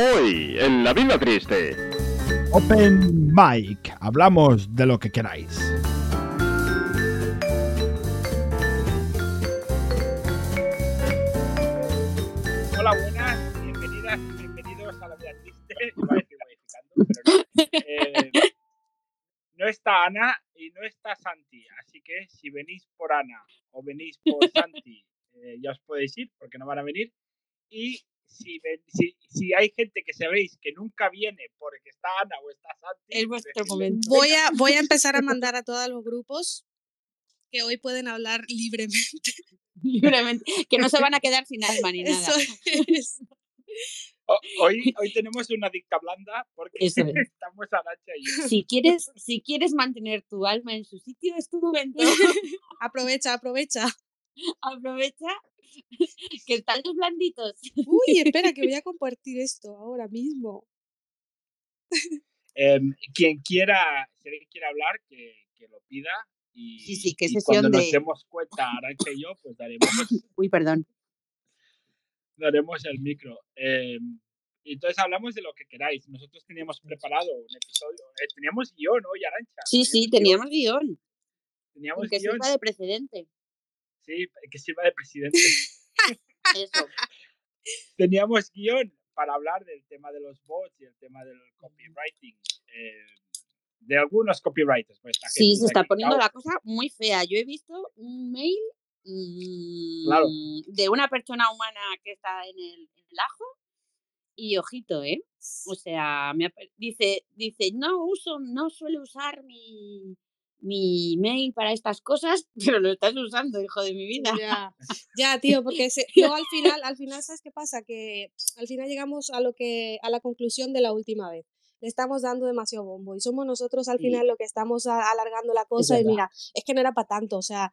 Hoy, en La Vida Triste. Open Mic. Hablamos de lo que queráis. Hola, buenas, bienvenidas y bienvenidos a La Vida Triste. Iba a decir modificando, pero no. Eh, no está Ana y no está Santi, así que si venís por Ana o venís por Santi, eh, ya os podéis ir porque no van a venir. Y si, ven- si, si hay gente que sabéis que nunca viene porque está Ana o está Santi, Es vuestro decirle, momento. Voy a, voy a empezar a mandar a todos los grupos que hoy pueden hablar libremente. Libremente. Que no se van a quedar sin alma ni nada. Eso es. "Oh, hoy, hoy tenemos una dicta blanda porque es. estamos Arancha y yo. Si quieres, si quieres mantener tu alma en su sitio, es tu momento. Aprovecha, aprovecha. Aprovecha que están los blanditos. Uy, espera, que voy a compartir esto ahora mismo. Em, quien quiera, si alguien quiere hablar, que, que lo pida. Y, Sí, sí, qué y sesión cuando nos de- demos cuenta, Arancha y yo, pues daremos, Uy, perdón. daremos el micro. Y entonces hablamos de lo que queráis. Nosotros teníamos preparado un episodio. eh, teníamos guion hoy, Arancha. Sí, sí, Teníamos teníamos guion. guion, Teníamos Que guion. de precedente. Sí, que sirva de presidente. Eso. teníamos guion para hablar del tema de los bots y el tema del copywriting. eh, de algunos copywriters. Pues, Sí, se está poniendo la cosa muy fea. Yo he visto un mail mm, Claro. de una persona humana que está en el, en el ajo y ojito, ¿eh? O sea, me dice, dice, no uso, no suelo usar mi, mi mail para estas cosas, pero lo estás usando, hijo de mi vida. Ya, ya, tío, porque se- luego al final, al final, ¿sabes qué pasa? Que al final llegamos a lo que, a la conclusión de la última vez. Le estamos dando demasiado bombo y somos nosotros al Sí. final lo que estamos a- alargando la cosa y mira, es que no era para tanto, o sea,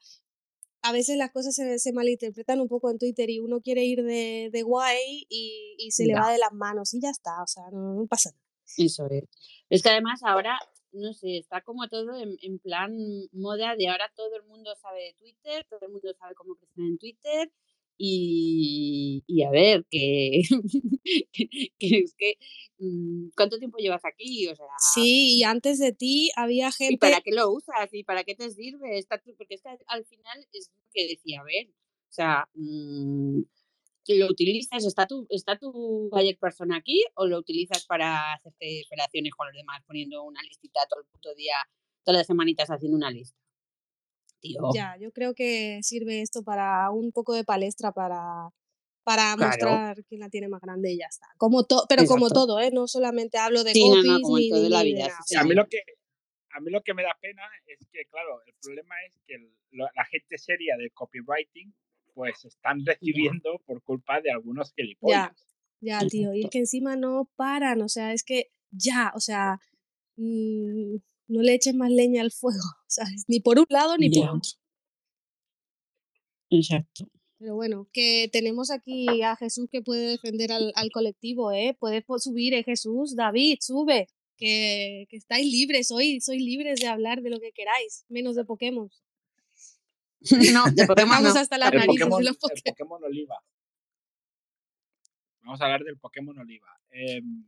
a veces las cosas se, se malinterpretan un poco en Twitter y uno quiere ir de, de guay y, y se le va de las manos y ya está, o sea, no, no pasa nada. Eso es. Es que además ahora, no sé, está como todo en, en plan moda de ahora todo el mundo sabe de Twitter, todo el mundo sabe cómo crecer en Twitter y, y a ver, que, que, que es que, mm, ¿cuánto tiempo llevas aquí? O sea, Sí, y antes de ti había ¿y gente... para qué lo usas? ¿Y para qué te sirve? Está porque es que al final es lo que decía, a ver, o sea, mm, lo utilizas, ¿está tu, está tu buyer person aquí o lo utilizas para hacerte operaciones con los demás poniendo una listita todo el puto día, todas las semanitas haciendo una lista? Tío, Ya, yo creo que sirve esto para un poco de palestra para, para Claro. mostrar quién la tiene más grande y ya está. Como to- pero como Exacto. todo, ¿eh? No solamente hablo de Sí, no, no, copies como en ni, todo ni- en la ni de vida, nada. sí, a sí. mí lo que a mí lo que me da pena es que claro el problema es que el- la gente seria del copywriting pues están recibiendo por culpa de algunos gilipollas Ya, tío. Y es que encima no paran, o sea, es que ya, o sea, mm, no le eches más leña al fuego, ¿sabes? Ni por un lado ni por Ya. otro. Exacto. Pero bueno, que tenemos aquí a Jesús que puede defender al, al colectivo, ¿eh? Puedes subir, ¿eh, Jesús? David, sube. Que, que estáis libres hoy, sois libres de hablar de lo que queráis, menos de Pokémon. No, de Pokémon no. hasta las el narices Pokémon, de los el Pokémon. Pokémon Oliva vamos a hablar del Pokémon Oliva Em,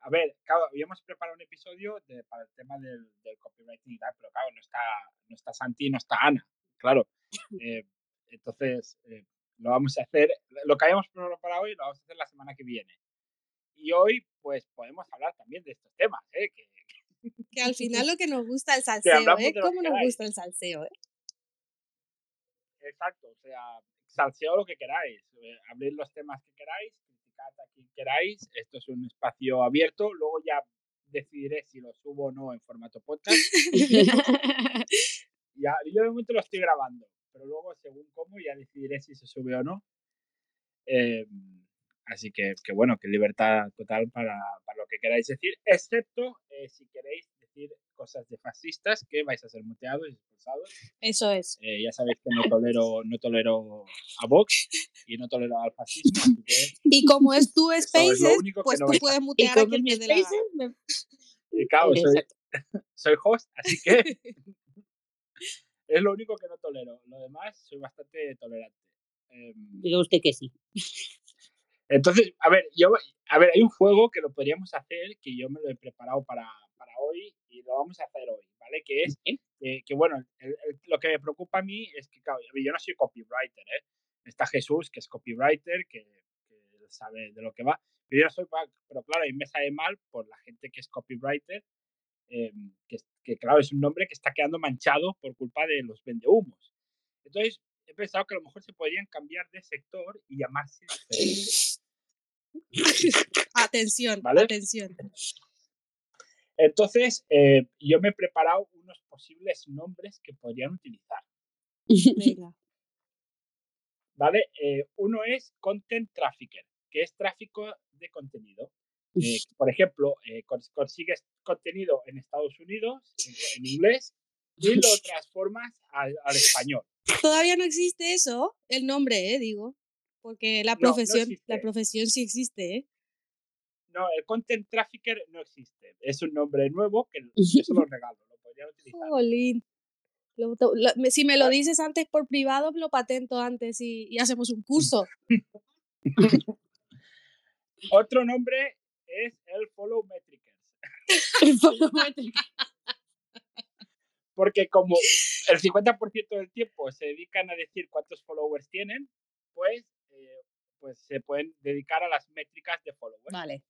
a ver claro habíamos preparado un episodio de- para el tema del, del copywriting y tal pero claro no está no está Santi no está Ana claro Eh, entonces eh, lo vamos a hacer lo que habíamos preparado hoy lo vamos a hacer la semana que viene y hoy pues podemos hablar también de estos temas ¿eh? que, Que al final lo que nos gusta el salseo, ¿eh? ¿Cómo nos gusta el salseo, eh? Exacto, o sea, salseo lo que queráis, eh, abrir los temas que queráis, criticad a quien queráis, esto es un espacio abierto, luego ya decidiré si lo subo o no en formato podcast. Ya, yo de momento lo estoy grabando, pero luego según cómo ya decidiré si se sube o no. Eh, así que, que bueno, que libertad total para, para lo que queráis decir, excepto eh, si queréis decir cosas de fascistas que vais a ser muteados y expulsados. Eso es. Eh, ya sabéis que no tolero, no tolero a Vox y no tolero al fascismo, Y como es tu es lo Spaces, único que pues no tú puedes mutear a quien te dé la gana. Me- eh, claro, soy, host, así que es lo único que no tolero. Lo demás, soy bastante tolerante. Em, Diga usted que sí. entonces, a ver, yo A ver, hay un juego que lo podríamos hacer, que yo me lo he preparado para, para hoy y lo vamos a hacer hoy, ¿vale? Que es eh, que, bueno, el- el- lo que me preocupa a mí es que, claro, yo no soy copywriter, ¿eh? Está Jesús, que es copywriter, que, que sabe de lo que va. Pero yo no soy, pero claro, a mí me sabe mal por la gente que es copywriter, eh, que, que, claro, es un nombre que está quedando manchado por culpa de los vendehumos. Entonces, he pensado que a lo mejor se podrían cambiar de sector y llamarse. Atención, ¿Vale? atención. Entonces, eh, yo me he preparado unos posibles nombres que podrían utilizar, Venga. ¿vale? Eh, uno es Content Trafficker, que es tráfico de contenido. Eh, por ejemplo, cons- consigues contenido en Estados Unidos, en, en inglés, y lo transformas al, al español. Todavía no existe eso, el nombre, digo. Porque la No, no profesión, la profesión sí existe, ¿eh? No, el Content Trafficker no existe. Es un nombre nuevo que yo se lo regalo, lo podrían utilizar. Jolín. Lo- to- lo- me- si me lo dices antes por privado, lo patento antes y, y hacemos un curso. Otro nombre es el Follow Metricers. El volumétrico. Porque como el 50% del tiempo se dedican a decir cuántos followers tienen, pues, eh, pues se pueden dedicar a las métricas de followers. Vale.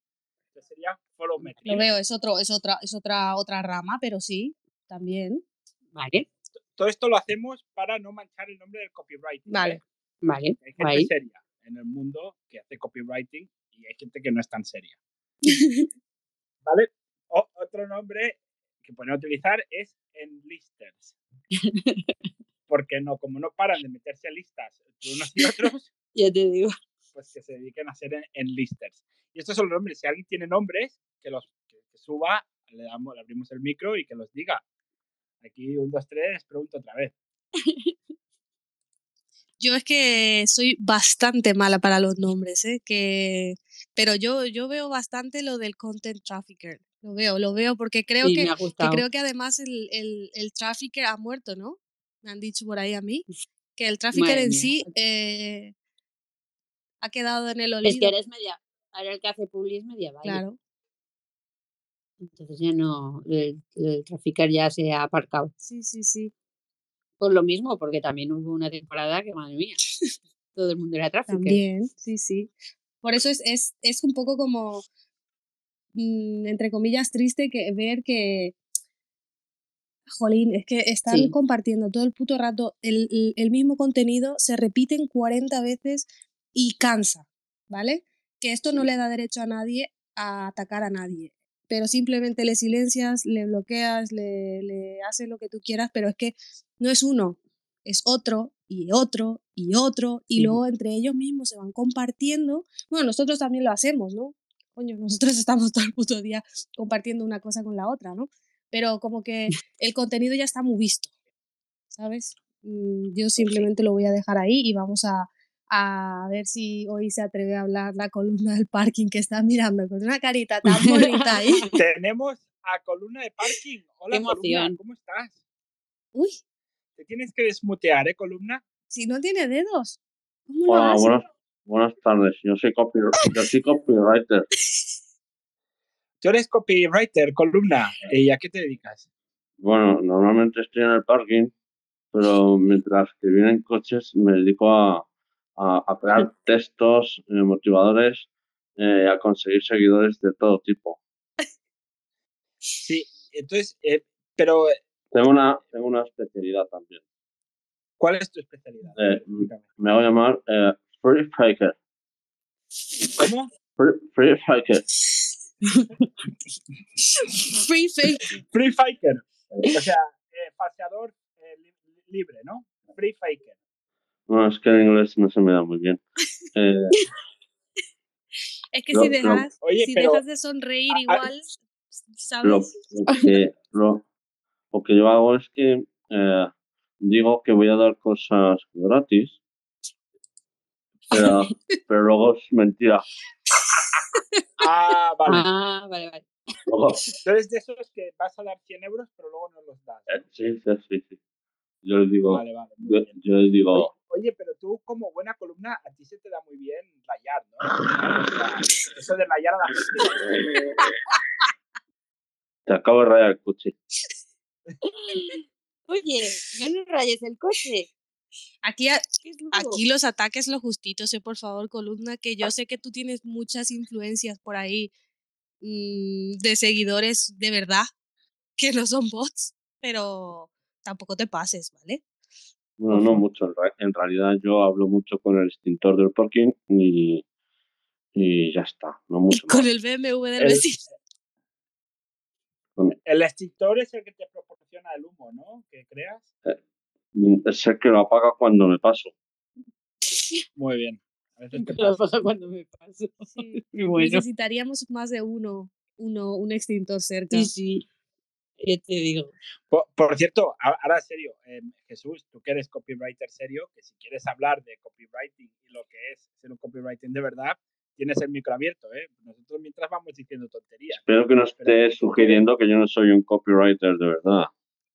Entonces sería follow Lo veo, es otro, es otra, es otra, otra rama, pero sí, también. Vale, Todo esto lo hacemos para no manchar el nombre del copywriting. Vale. ¿eh? vale. Hay gente seria en el mundo que hace copywriting y hay gente que no es tan seria. ¿Vale? O- otro nombre que pueden utilizar es enlisters. Porque no, como no paran de meterse a listas de unos y otros, Ya te digo. Pues que se dediquen a ser en- enlisters. Y estos son los nombres. Si alguien tiene nombres, que los que, que suba, le, damos, le abrimos el micro y que los diga. Aquí, un, dos, tres, pregunto otra vez. Yo es que soy bastante mala para los nombres, ¿eh? Que, pero yo, yo veo bastante lo del content trafficker. Lo veo, lo veo porque creo Sí, que, que creo que además el, el, el trafficker ha muerto, ¿no? Me han dicho por ahí a mí. Que el trafficker Madre en mía. sí eh, ha quedado en el Es olvido. que eres media. Ahora el que hace publi es media valle. Claro, Entonces ya no. El, el traficar ya se ha aparcado. sí, sí, sí. Por lo mismo, porque también hubo una temporada que, madre mía, todo el mundo era tráfico. También, sí, sí. Por eso es, es, es un poco como, mm, entre comillas, triste que ver que, jolín, es que están Sí. compartiendo todo el puto rato el- el mismo contenido, se repiten 40 veces y cansa, ¿vale? Que esto no le da derecho a nadie a atacar a nadie, pero simplemente le silencias, le bloqueas, le, le haces lo que tú quieras, pero es que no es uno, es otro y otro y otro, y luego entre ellos mismos se van compartiendo. Bueno, nosotros también lo hacemos, ¿no? Coño, nosotros estamos todo el puto día compartiendo una cosa con la otra, ¿no? Pero como que el contenido ya está muy visto, ¿sabes? Mm, Yo simplemente lo voy a dejar ahí y vamos a, a ver si hoy se atreve a hablar la columna del parking que está mirando con una carita tan bonita ahí. Tenemos a Columna de Parking. Hola, Qué Columna, emoción. ¿cómo estás? Uy, Te tienes que desmutear, ¿eh, Columna? si no tiene dedos, ¿cómo lo Hola, hace? buenas, buenas tardes. Yo soy, copy, yo soy copywriter. Tú eres copywriter, Columna. ¿Y a qué te dedicas? Bueno, normalmente estoy en el parking, pero mientras que vienen coches me dedico a, a, a crear textos eh, motivadores, eh, a conseguir seguidores de todo tipo. Sí, entonces, eh, pero Tengo una, tengo una especialidad también. ¿cuál es tu especialidad? Eh, me voy a llamar eh, Free Faker. ¿Cómo? Free, free Faker. Free fake. Free Faker. O sea, eh, eh, li- libre, ¿no? Free Faker. Bueno, es que el inglés no se me da muy bien. Eh, Es que Lo- si lo- dejas, Oye, si pero- dejas de sonreír ah, igual, ¿sabes? lo que, lo, lo que yo hago es que eh, digo que voy a dar cosas gratis, pero, pero luego es mentira. Ah, vale. Ah, vale, vale. Luego, eres de esos que vas a dar 100 euros, pero luego no los das. eh, sí, sí, sí, sí. Yo les digo, Vale, vale. yo, yo les digo, Oye, oye, pero tú como buena columna, a ti se te da muy bien rayar, ¿no? Eso de rayar a la gente. te acabo de rayar el coche. Oye, ya no rayes el coche. Aquí, aquí los ataques lo justitos, eh, por favor, columna, que yo sé que tú tienes muchas influencias por ahí mm, de seguidores de verdad, que no son bots, pero tampoco te pases, ¿vale? Bueno, no mucho. En, realidad yo hablo mucho con el extintor del parking y, y ya está. No mucho Con más. el BMW del El- vecino. El extintor es el que te proporciona el humo, ¿no? Que creas. Es el que lo apaga cuando me paso. Muy bien. A veces te Lo pasa. cuando me paso. Sí. Muy bueno. Necesitaríamos más de uno, uno, un extintor cerca. Sí, sí. Ya te digo. Por, por cierto, ahora en serio, eh, Jesús, tú que eres copywriter serio, que si quieres hablar de copywriting y lo que es ser un copywriting de verdad, tienes el micro abierto, ¿eh? Nosotros mientras vamos diciendo tonterías. Espero que no estés sugiriendo que yo no soy un copywriter de verdad.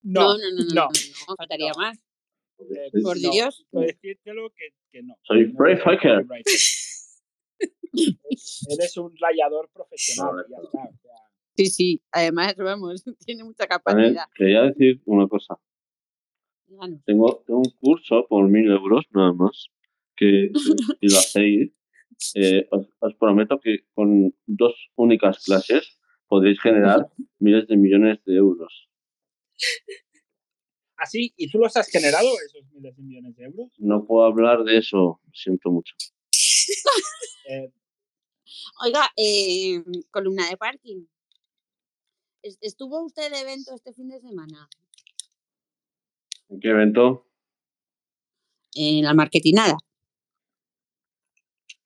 No, no, no, no, no, no. no, faltaría No. más. Eh, Por no, Dios. puedo decírtelo que, que no. Soy No Frey eres un Faker. copywriter. Eres un rayador profesional, ya está. o sea, Sí, sí. Además, vamos, tiene mucha capacidad. quería decir una cosa. Díganos. Tengo, tengo un curso por mil euros nada más. Que si lo hacéis, eh, os, os prometo que con dos únicas clases podréis generar miles de millones de euros. Así, ¿y tú los has generado esos miles de millones de euros? No puedo hablar de eso, siento mucho. Eh, Oiga, eh, columna de parking. ¿Es- ¿Estuvo usted de evento este fin de semana? ¿En qué evento? En la marketinada.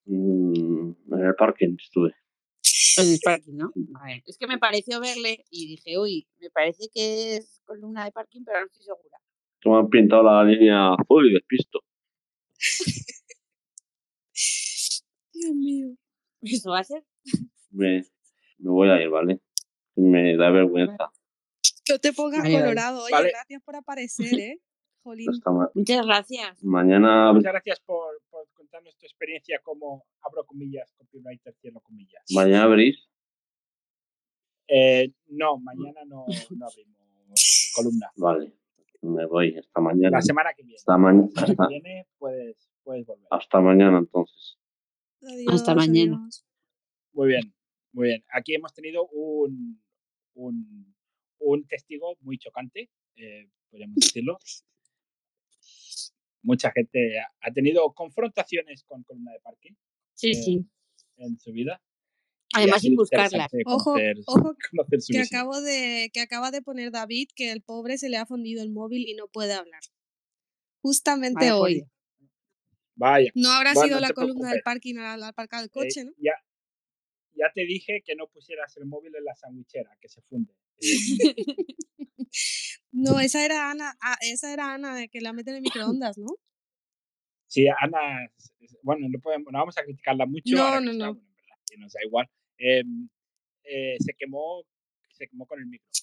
Mm, en el parking estuve. En el parking, ¿no? Vale. Es que me pareció verle y dije, uy, me parece que es columna de parking, pero no estoy segura. Que me han pintado la línea azul y despisto. Dios mío. ¿Eso va a ser? Me, me voy a ir, ¿vale? Me da vergüenza. No te pongas colorado. Oye, Vale. gracias por aparecer, ¿eh? Jolín. Ma- Muchas gracias. mañana, muchas gracias por, por contarnos tu experiencia como, abro comillas, copywriter, cierro comillas. mañana abrís. Eh, no, mañana no, no abrimos columna. Vale, me voy. Hasta mañana. La semana que viene. Hasta, ma- La semana hasta, que viene puedes, puedes volver. hasta mañana entonces. Hasta mañana. adiós. Muy bien, muy bien. Aquí hemos tenido un, un, un testigo muy chocante, eh, podríamos decirlo. Mucha gente ha- tenido confrontaciones con columna de parking Sí, Eh, sí. en su vida. Además, sin buscarla. Ojo, conocer- ojo, conocer que visión. acabo de que acaba de poner David que el pobre se le ha fundido el móvil y no puede hablar. Justamente Vaya hoy. Vaya. No habrá Bueno, sido no la columna del preocupes. parking al, al aparcar el Eh, coche, ¿no? ya, ya te dije que no pusieras el móvil en la sandwichera, que se funde. Eh, No, esa era Ana, ah, esa era Ana que la mete en microondas, ¿no? Sí, Ana, bueno, no, podemos, no vamos a criticarla mucho. No, no, está, no. que nos da igual. Em, eh, se quemó, se quemó con el micro. O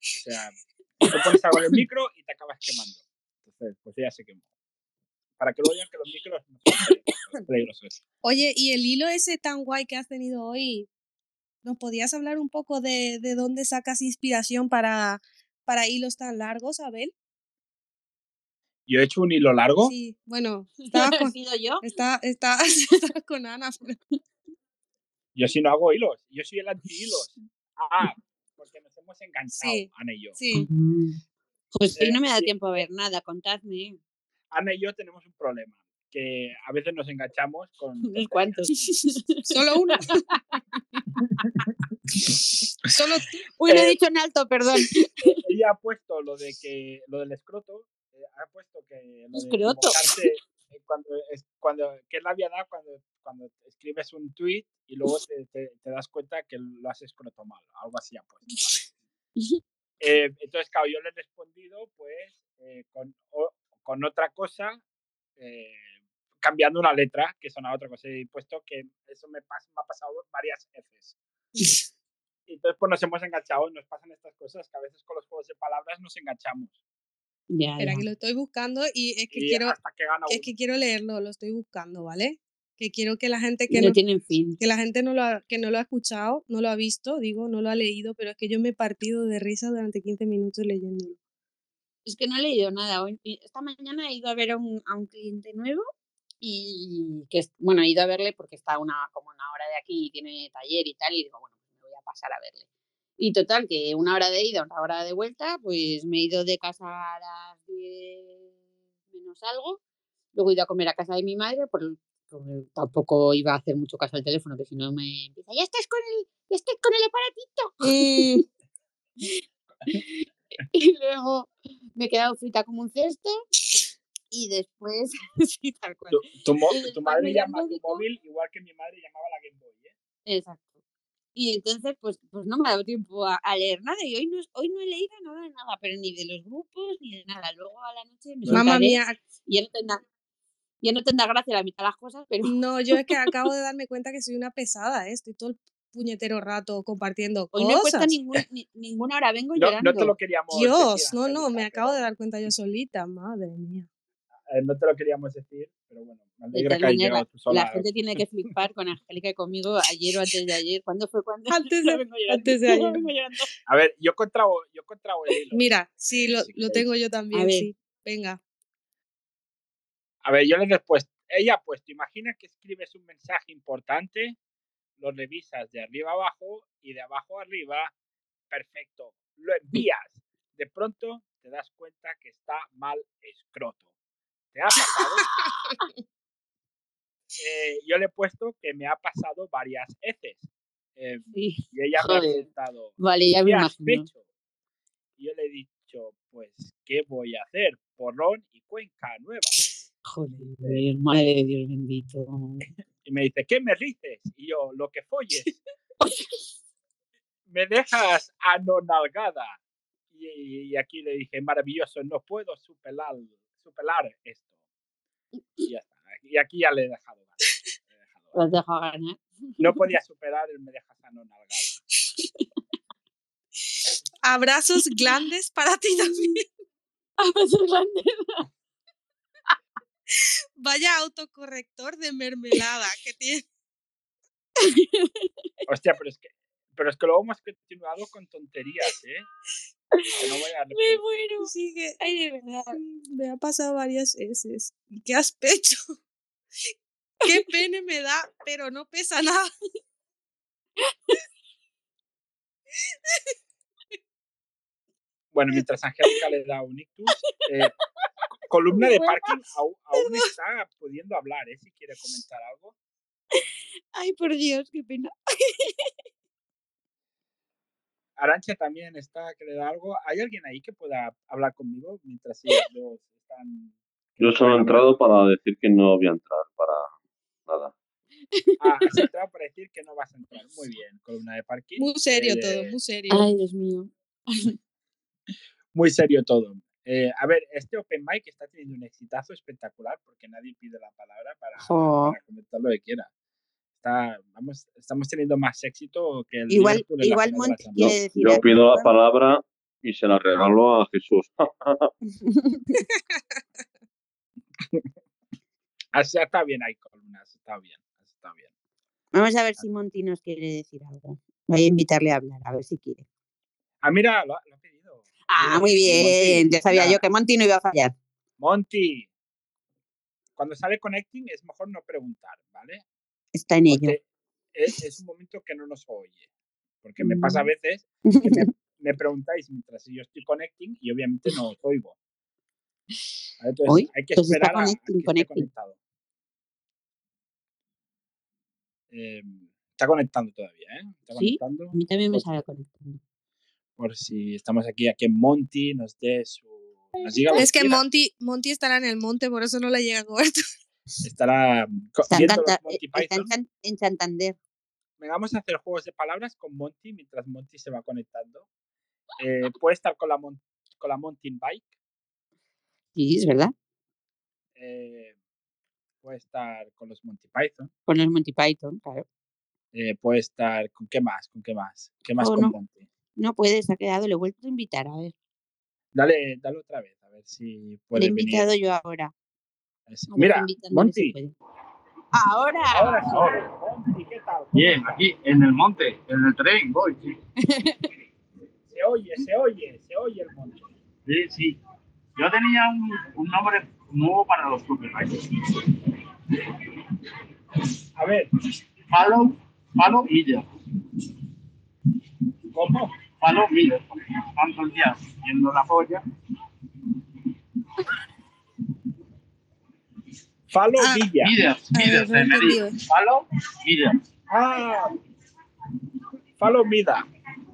sea, tú pones algo en el micro y te acabas quemando. Entonces, pues ella se quemó. Para que lo digan que los micros no son peligrosos, peligrosos. Oye, y el hilo ese tan guay que has tenido hoy, ¿nos podías hablar un poco de, de dónde sacas inspiración para, para hilos tan largos, Abel? Yo he hecho un hilo largo. Sí, bueno, estabas ¿He con, sido yo? está, está, con Ana. pero- Yo sí no hago hilos. Yo soy el anti-hilos. Ah, porque nos hemos enganchado, Sí. Ana y yo. Sí, Pues hoy no me da tiempo a ver nada, contadme. Ana y yo tenemos un problema. Que a veces nos enganchamos con. Tonterías. cuantos. solo uno. solo. Uy, lo he Eh, dicho en alto, perdón. ella ha puesto lo de que lo del escroto eh, ha puesto que lo Escroto. eh, cuando es cuando qué rabia da cuando cuando escribes un tweet y luego te, te- te das cuenta que lo has escroto mal algo así ha puesto ¿vale? Eh, entonces claro yo le he respondido pues eh, con o- con otra cosa eh, cambiando una letra que sonaba otra cosa y he puesto que eso me, pas- me ha pasado varias veces Y entonces pues nos hemos enganchado, nos pasan estas cosas que a veces con los juegos de palabras nos enganchamos. Ya, Espera, ya. que lo estoy buscando y es que Y quiero, que es que quiero leerlo, lo estoy buscando, ¿vale? Que quiero que la gente que no no, tienen fin. que la gente no lo ha, que no lo ha escuchado, no lo ha visto, digo, no lo ha leído, pero es que yo me he partido de risa durante 15 minutos leyéndolo. Es que no he leído nada. Hoy, esta mañana he ido a ver a un, a un cliente nuevo y que, bueno, he ido a verle porque está una, como una hora de aquí y tiene taller y tal, y digo, bueno, pues me voy a pasar a verle. Y total, que una hora de ida, una hora de vuelta, pues me he ido de casa a las 10 menos algo. Luego he ido a comer a casa de mi madre, por, tampoco iba a hacer mucho caso al teléfono, que si no me empieza, ya estás con el, ya estás con el aparatito. Y luego me he quedado frita como un cesto. Y después, sí, tal cual. Tu, madre llama a tu móvil igual que mi madre llamaba a la Game Boy, ¿eh? Exacto. Y entonces, pues, pues no me ha dado tiempo a, a leer nada. Y hoy no, hoy no he leído nada de nada, pero ni de los grupos, ni de nada. Luego a la noche me Mamma mía, y ya no tendrá, ya no tendrá gracia la mitad de las cosas, pero no, yo es que acabo de darme cuenta que soy una pesada, ¿eh? Estoy todo el puñetero rato compartiendo hoy no he puesto cosas. ningún, ni- ninguna hora. Vengo No, llorando. no te lo queríamos Dios, decir, no, no, me acabo de dar cuenta yo solita, madre mía. eh, no te lo queríamos decir, pero bueno, me alegra que llegado tú sola. la gente tiene que flipar con Angélica y conmigo ayer o antes de ayer. ¿Cuándo fue? cuando Antes de- vengo antes de ayer. vengo. A ver, yo contrao, yo contrao el hilo. Mira, sí, lo, Si lo queréis. tengo yo también, ver. sí. Venga. A ver, yo les he puesto, ella ha puesto, imagina que escribes un mensaje importante, lo revisas de arriba a abajo y de abajo a arriba, perfecto, lo envías. De pronto te das cuenta que está mal escroto. ¿Te ha pasado? Eh, yo le he puesto que me ha pasado varias veces. Eh, Sí. y ella me ha preguntado, Vale, ya me ¿qué has hecho? Y yo le he dicho, pues, ¿qué voy a hacer? Porrón y cuenca nueva. Joder, madre de Dios bendito. Y me dice, ¿qué me dices? Y yo, lo que folles. me dejas anonalgada. Y, y aquí le dije, maravilloso, no puedo superar, superar esto. Y ya está. Y aquí ya le he dejado ganar. le he dejado Lo has ganar. dejado ganar. No podía superar el me dejas anonalgada. Abrazos grandes para ti también. Abrazos grandes. Vaya autocorrector de mermelada que tiene. Hostia, pero es que, pero es que luego hemos continuado con tonterías, ¿eh? Que no voy a Me muero. Sí, que Ay, de verdad. me ha pasado varias veces. ¿Y qué aspecto? Qué pene me da, pero no pesa nada. Bueno, mientras Angélica le da un ictus, eh, columna de parking aún, aún está pudiendo hablar, ¿eh? Si quiere comentar algo. Ay, por Dios, qué pena. Arancha también está que le da algo. ¿Hay alguien ahí que pueda hablar conmigo mientras ellos dos están... Yo solo he entrado para decir que no voy a entrar para nada. Ah, has entrado para decir que no vas a entrar. Muy bien, columna de parking. Muy serio Eh, todo, muy serio. Ay, Dios mío. Muy serio todo. Eh, a ver, este Open Mic está teniendo un exitazo espectacular porque nadie pide la palabra para, Jo. para comentar lo que quiera. Está, vamos, estamos teniendo más éxito que el Igual, igual Monty quiere decir Yo pido la palabra y se la regalo a Jesús. Así está bien, hay columnas, está bien, está bien. Vamos a ver si Monty nos quiere decir algo. Voy a invitarle a hablar, a ver si quiere. Ah, mira, lo, lo. Ah, muy Monty, bien. Ya sabía yo que Monty no iba a fallar. Monty, cuando sale Connecting es mejor no preguntar, ¿vale? Está en ello. Porque es, es un momento que no nos oye. Porque me pasa a Mm. veces que me, me preguntáis mientras yo estoy Connecting y obviamente no os oigo. ¿Vale? Entonces hay que pues esperar a, a que esté conectado. Eh, está conectando todavía, ¿eh? Está Sí, conectando. a mí también me sale conectando. Por si estamos aquí, a que Monty nos dé su. Nos diga Es que. Monty, Monty estará en el monte, por eso no le llega cobertura. Estará mm, Monty eh, en Python. San- en Santander. Venga, vamos a hacer juegos de palabras con Monty mientras Monty se va conectando. Eh, puede estar con la, mon- con la mountain bike. Sí, es verdad. eh, puede estar con los Monty Python. Con los Monty Python, claro. eh, puede estar. ¿Con qué más? ¿Con qué más? ¿Qué más Oh, con no. Monty? No puede, se ha quedado, le he vuelto a invitar, a ver. Dale, dale otra vez, a ver si Le he puede venir. invitado yo ahora. Mira, Monty. puede. Ahora. Ahora. Monty, ¿qué tal? ¿Cómo Bien, aquí en el monte, en el tren, voy. Sí, Se oye, se oye, se oye el Monty. sí. sí. Yo tenía un, un nombre nuevo para los copywriters. A ver, Follow, follow Miller. ¿cómo? Follow Miller. Tantos días viendo la polla. Falo Ah, Villa. Miller, A Miller, ver, no he de medir. entendido. Follow Miller. Ah, Falo Mida.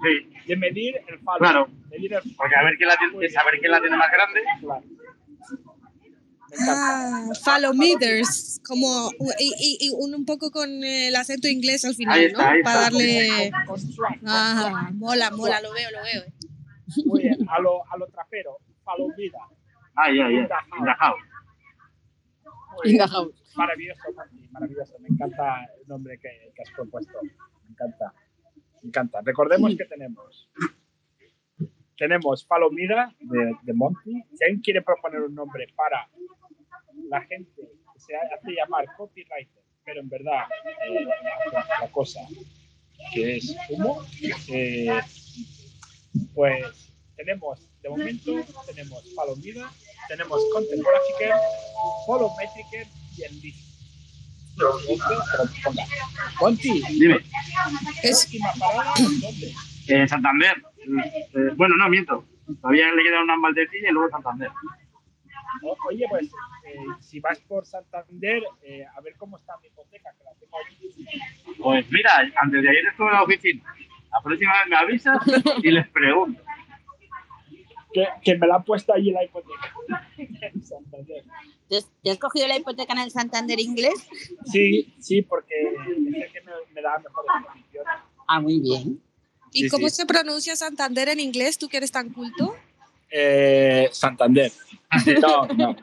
Sí, De medir el falo. Claro. Medir el falo. porque a ver quién la tiene, saber quién la tiene más grande. Claro. Me encanta. Ah, como y, y- y un, un poco con el acento inglés al final, Ahí está, ¿no? ahí Para darle. Ah, mola, mola, lo veo, lo veo. eh. Muy bien, a lo, a lo trapero. Falo Vida. Ay, ay, ay. Encajado. Muy In bien. the house. Maravilloso, Monty, maravilloso. Me encanta el nombre que, que has propuesto. Me encanta. Me encanta. Recordemos que tenemos. Tenemos Palomira de, de Monty. Si alguien quiere proponer un nombre para la gente que se hace llamar copywriter, pero en verdad eh, la cosa que es humo, eh, pues tenemos, de momento, tenemos Palomira, tenemos Content Graphicer, Follow Metricer y el list. Monty, Dime, Es, última parada, ¿dónde? eh, Santander. Eh, bueno, no, miento. Todavía le queda una Valdecilla y luego Santander. O- oye, pues, eh, si vas por Santander, eh, a ver cómo está mi hipoteca, que la tengo aquí. Pues mira, antes de ayer estuve en la oficina. La próxima vez me avisas y les pregunto. Que, que me la han puesto allí la hipoteca. en Santander. ¿Te has, cogido la hipoteca en el Santander inglés? Sí, sí, porque es que me, me da mejores condiciones. Ah, muy bien. ¿Y Sí, cómo sí. se pronuncia Santander en inglés? ¿Tú que eres tan culto? Eh, Santander. No, no.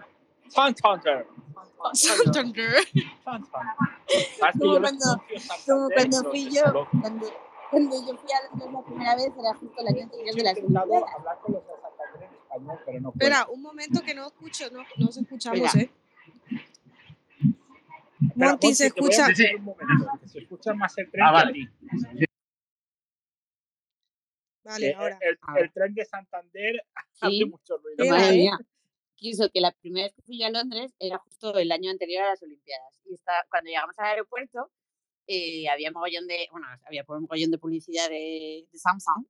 Santander. Santander. Santander. ¿Sabes que Como cuando- fui yo, cuando, cuando yo fui a Londres la primera vez, era justo año anterior de Olimpiadas. hablar con los de Santander en español, pero no puedo. Espera, un momento que no escucho, no, no os escuchamos, Espera. ¿eh? Monty, se escucha. un momento, se escucha más el tren Ah, vale. Vale, Eh, ahora. El, tren de Santander hace mucho ruido. Madre ¿eh? mía. Quiso que la primera vez que fui a Londres era justo el año anterior a las Olimpiadas. Y está, cuando llegamos al aeropuerto, eh, había mogollón de, bueno, había un mogollón de publicidad de, de Samsung.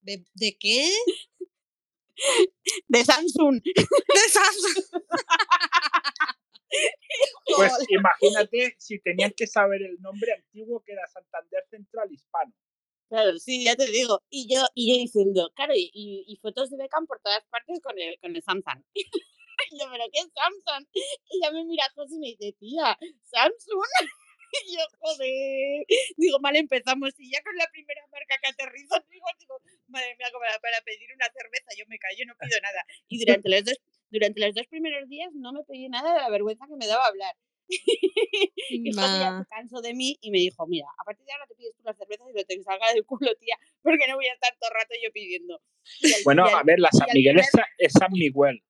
¿De, de qué? De Samsung. De Samsung. Pues imagínate si tenías que saber el nombre antiguo que era Santander Central Hispano. Claro, sí, ya te digo. Y yo, y yo diciendo, claro, y, y- fotos de Beckham por todas partes con el, con el Samsung. y yo, ¿pero qué es Samsung? Y ya me mira José y me dice, tía, ¿Samsung? y yo, joder. Digo, mal empezamos. Y ya con la primera marca que aterrizo, digo, madre mía, como para, para pedir una cerveza, yo me callo, no pido nada. Y durante los dos, durante los dos primeros días no me pedí nada de la vergüenza que me daba hablar. Y José ya se cansó de mí y me dijo, mira, a partir de ahora te pides tú las cervezas y lo te salga del culo, tía, porque no voy a estar todo el rato yo pidiendo. Bueno, a ver, la San Miguel primer- es San Miguel.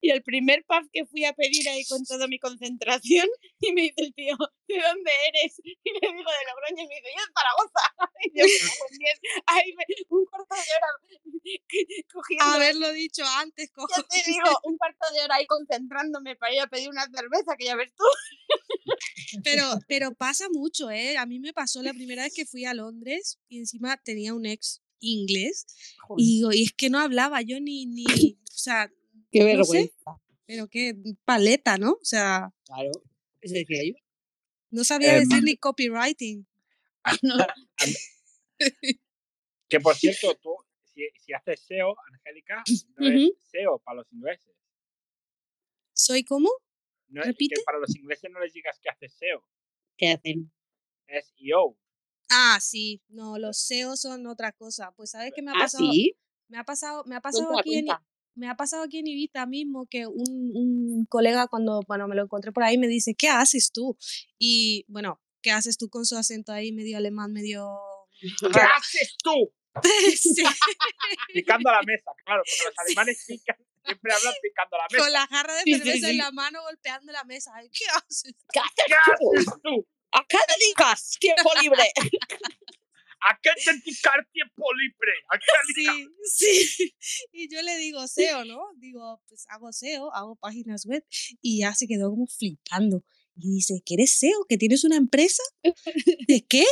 Y el primer pub que fui a pedir ahí con toda mi concentración, y me dice el tío, ¿de dónde eres? Y le digo de Logroño, y me dice, yo de Zaragoza. Y yo, "Me cago en diez". Ahí me- un cuarto de hora cogiendo, Haberlo dicho antes, cojo. ya te digo, un cuarto de hora ahí concentrándome para ir a pedir una cerveza, que ya ves tú. Pero, pero pasa mucho, ¿eh? A mí me pasó la primera vez que fui a Londres y encima tenía un ex inglés y digo, y es que no hablaba yo ni, ni, o sea, Qué no sé. vergüenza. pero qué paleta, ¿no? O sea, Claro, eso decía yo. no sabía Em, decir ni copywriting. Que por cierto, tú, si, si haces SEO, Angélica, no es SEO para los ingleses. ¿Soy como? No es, Repite. que para los ingleses no les digas que haces SEO, ¿Qué hacen? es E EO. Ah, sí, no, los SEO son otra cosa. Pues sabes qué me ha Ah, pasado, sí. me ha pasado, me ha pasado Cuenta, aquí en, cuenta. Me ha pasado aquí en Ibiza mismo que un, un colega cuando bueno, me lo encontré por ahí me dice, ¿qué haces tú? Y bueno, ¿Qué haces tú con su acento ahí medio alemán, medio... ¿Qué haces tú? Sí, Picando a la mesa, claro, porque los alemanes pican, siempre hablan picando a la mesa. con la jarra de Sí, sí, cerveza sí. en la mano golpeando la mesa. ¿Qué haces? ¿Qué haces tú? ¿A qué dedicas tiempo libre? ¿A qué dedicar tiempo libre? ¿A qué dedicar? Sí, sí. Y yo le digo SEO, ¿no? Digo, pues hago SEO, hago páginas web. Y ya se quedó como flipando. Y dice, ¿que eres SEO? ¿Que tienes una empresa? ¿De qué?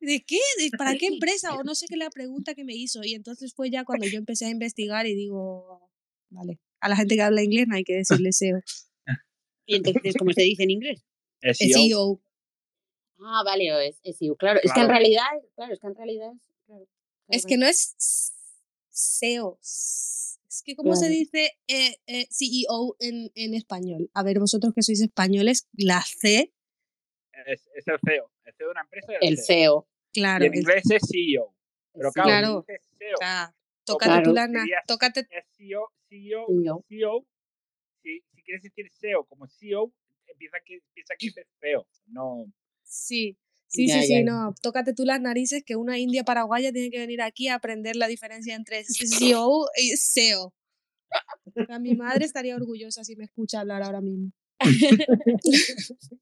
¿De qué? ¿De- ¿Para qué empresa? O no sé qué la pregunta que me hizo. Y entonces fue ya cuando yo empecé a investigar y digo, vale, a la gente que habla inglés no hay que decirle SEO. Y entonces, ¿cómo se dice en inglés? SEO. Ah, vale, o es SEO, claro. Es que en realidad, claro, es que en realidad es... claro, Es que no es SEO. Es que, ¿cómo se dice eh, eh, CEO en, en español? A ver, vosotros que sois españoles, la C, Es, es el CEO. El CEO de una empresa El CEO. SEO. claro. Y en el- inglés es CEO. Pero claro, Claro. si dices SEO, ah, o tócate Claro. tú la na- dirías tócate, SEO, CEO, CEO. CEO. Si, si quieres decir SEO como CEO, empieza que, piensa que es. No. Sí. Sí, Ya, sí, ya, sí, ya. no. Tócate tú las narices que una india paraguaya tiene que venir aquí a aprender la diferencia entre CEO y SEO. A mi madre estaría orgullosa si me escucha hablar ahora mismo.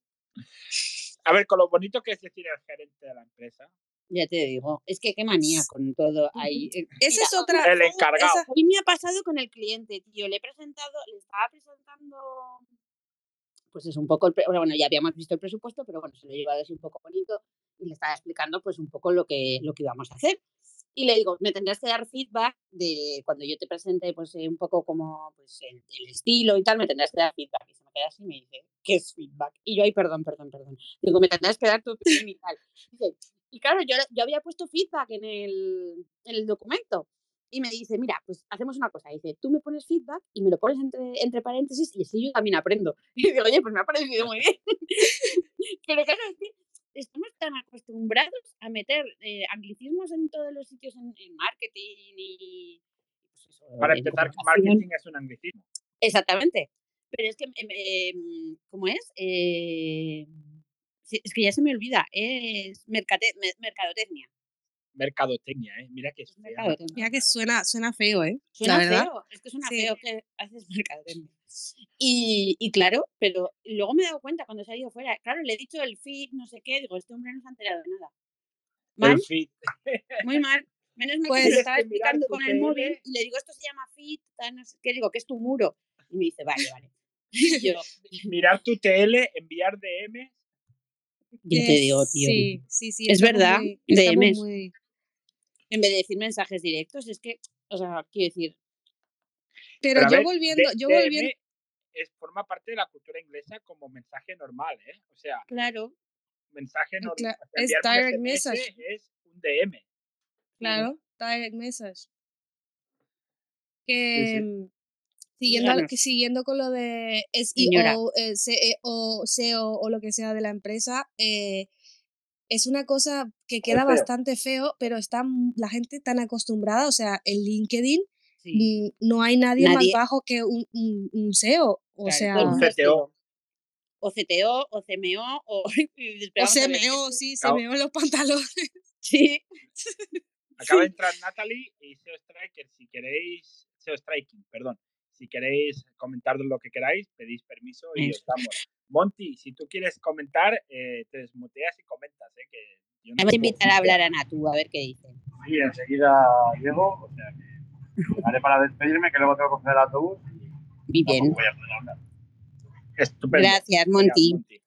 A ver, con lo bonito que es decir el gerente de la empresa. Ya te digo. Es que qué manía con todo ahí. Eh, Esa es otra. El encargado. esa- Hoy me ha pasado con el cliente, tío. Le he presentado, le estaba presentando, pues es un poco, el bueno, ya habíamos visto el presupuesto, pero bueno, se lo he llevado así un poco bonito y le estaba explicando pues un poco lo que, lo que íbamos a hacer. Y le digo, me tendrás que dar feedback de cuando yo te presente pues eh, un poco como pues el, el estilo y tal, me tendrás que dar feedback. Y se me queda así y me dice, ¿qué es feedback? Y yo, ay, perdón, perdón, perdón. Digo, me tendrás que dar tu opinión y tal. Dice, y claro, yo, yo había puesto feedback en el, en el documento. Y me dice, mira, pues hacemos una cosa. Dice, tú me pones feedback y me lo pones entre, entre paréntesis y así yo también aprendo. Y digo, oye, pues me ha parecido muy bien. Pero claro, es que estamos tan acostumbrados a meter eh, anglicismos en todos los sitios en, en marketing y... pues eso, Para empezar, marketing es un anglicismo. Exactamente. Pero es que, em, em, ¿cómo es? Eh, es que ya se me olvida. Es mercate- me- mercadotecnia. Mercadotecnia, ¿eh? Mira que. Mira que suena, suena feo, ¿eh? Suena feo, es que suena Sí. feo que haces mercadotecnia. Y, y claro, pero luego me he dado cuenta cuando se ha ido fuera. Claro, le he dicho el feed, no sé qué, digo, este hombre no se ha enterado de nada. Mal, El feed. muy mal. Menos mal Pues- que lo estaba explicando con el móvil y le digo, esto se llama feed, tal, no sé qué, digo, que es tu muro. Y me dice, vale, vale. Yo, Mirar tu TL, enviar DM. yo te digo, tío, Sí, sí, sí. Es verdad, muy- DMs. muy- en vez de decir mensajes directos, es que, o sea, quiero decir, Pero, yo ver, volviendo, D- yo volviendo. es, forma parte de la cultura inglesa como mensaje normal, ¿eh? O sea, claro, mensaje normal. Cla- o sea, es direct message. es un DM. Claro, direct message. Que sí. mm, siguiendo, Díganos. que siguiendo con lo de. SEO, eh, CEO, SEO o lo que sea de la empresa, eh, es una cosa que queda feo. bastante feo, pero está la gente tan acostumbrada, o sea, en LinkedIn sí. no hay nadie, más bajo que un, un- un SEO, o Claro, sea, es CTO. CEO. O CTO, o CMO, o... o CMO, sí, Claro. CMO en los pantalones. Sí, Acaba de entrar Natalie y SEO Striker. Si queréis, SEO Striking, perdón. Si queréis comentar lo que queráis, pedís permiso y os Eso. damos. Monty, si tú quieres comentar, eh, te desmuteas y comentas, ¿eh? Que yo no vamos a invitar a hablar a Natu, a ver qué dice. Sí, enseguida llego, o sea que llegaré para despedirme, que luego tengo que coger el autobús y Muy bien. voy a poder hablar. Estupendo. Gracias, Monty. Monty.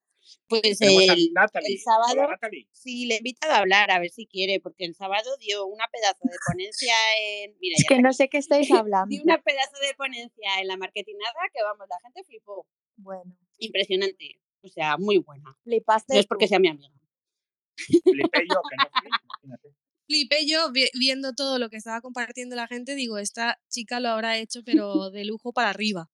Pues el, sábado- Hola, sí, le he invitado a hablar, a ver si quiere, porque el sábado dio una pedazo de ponencia en... Mira, Es ya que no aquí. sé qué estáis hablando. Dio una pedazo de ponencia en la marketingada que, vamos, la gente flipó. Bueno, Impresionante. O sea, muy buena. flipaste No es porque sea mi amiga. Flipé yo, que no imagínate. Flipé yo vi- viendo todo lo que estaba compartiendo la gente, digo, esta chica lo habrá hecho, pero de lujo para arriba.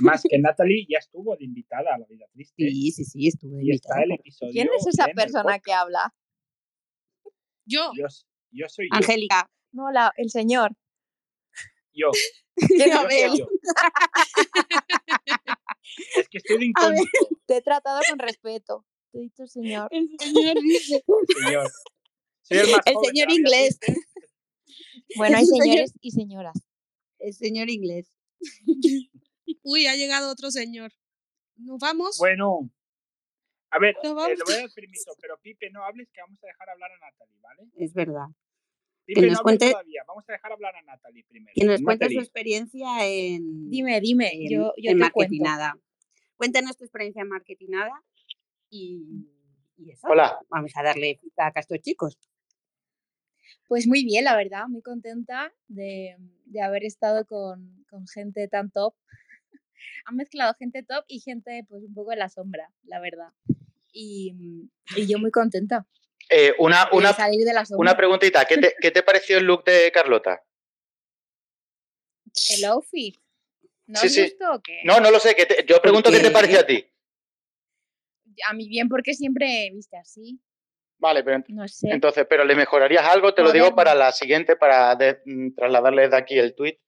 Más que Natalie ya estuvo de invitada a la vida triste. Sí, sí, sí, estuve Y está invitada. el episodio. ¿Quién es esa persona que habla? Yo, Yo, yo soy yo. Angélica, No, la, el señor. Yo. ¿Quién yo soy yo. Es que estoy de A ver. incógnito. Te he tratado con respeto. Te he dicho señor. El señor dice. Señor. Soy el más El joven señor inglés. Bueno, hay señores y señoras. El señor inglés. Uy, ha llegado otro señor. ¿Nos vamos? Bueno. A ver, eh, le voy a dar permiso, pero Pipe, no hables que vamos a dejar hablar a Natalie, ¿vale? Es verdad. Pipe, nos no hables cuente- todavía, vamos a dejar hablar a Natalie primero. Que nos cuente su experiencia en, Dime, dime. en, yo yo en te cuento. marketinada. Cuéntanos tu experiencia en marketinada y, y eso. Hola. Vamos a darle feedback a estos chicos. Pues muy bien, la verdad, muy contenta de, de haber estado con, con gente tan top. Han mezclado gente top y gente pues un poco en la sombra, la verdad. Y, y yo muy contenta Eh, una, una, salir de la sombra. una preguntita. ¿Qué te, ¿Qué te pareció el look de Carlota? El outfit. ¿No Sí, sí. o qué? No, no lo sé. ¿qué te- yo pregunto qué te pareció a ti. A mí bien porque siempre viste así. Vale, pero No sé. entonces, pero le mejorarías algo, te lo digo para la siguiente, para de- mm, trasladarles de aquí el tweet.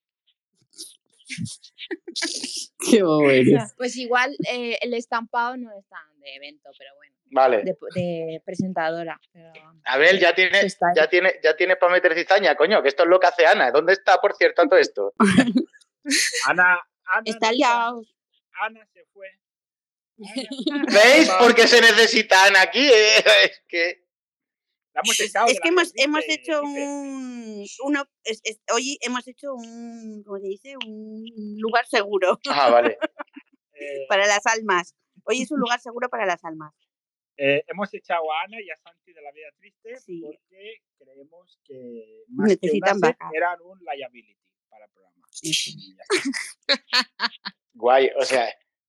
Qué bueno. Pues igual eh, el estampado no es tan de evento, pero bueno, Vale. de, de presentadora. Pero... Abel, ya tiene, ya tiene, ya tiene para meter cizaña, coño, que esto es lo que hace Ana. ¿Dónde está, por cierto, todo esto? Ana, Ana, Está no liado. Ana se fue. ¿Veis por qué se necesita Ana aquí? eh? Es que hemos Es, echado que hemos, hemos hecho un. Uno, es- es- hoy hemos hecho un. ¿Cómo se dice? Un lugar seguro Ah, vale. Eh, para las almas. Hoy es un lugar seguro para las almas. eh, hemos echado a Ana y a Santi de la vida triste Sí. porque creemos que más Necesitan que un asset, backup. eran un liability para el programa. Guay, o sea,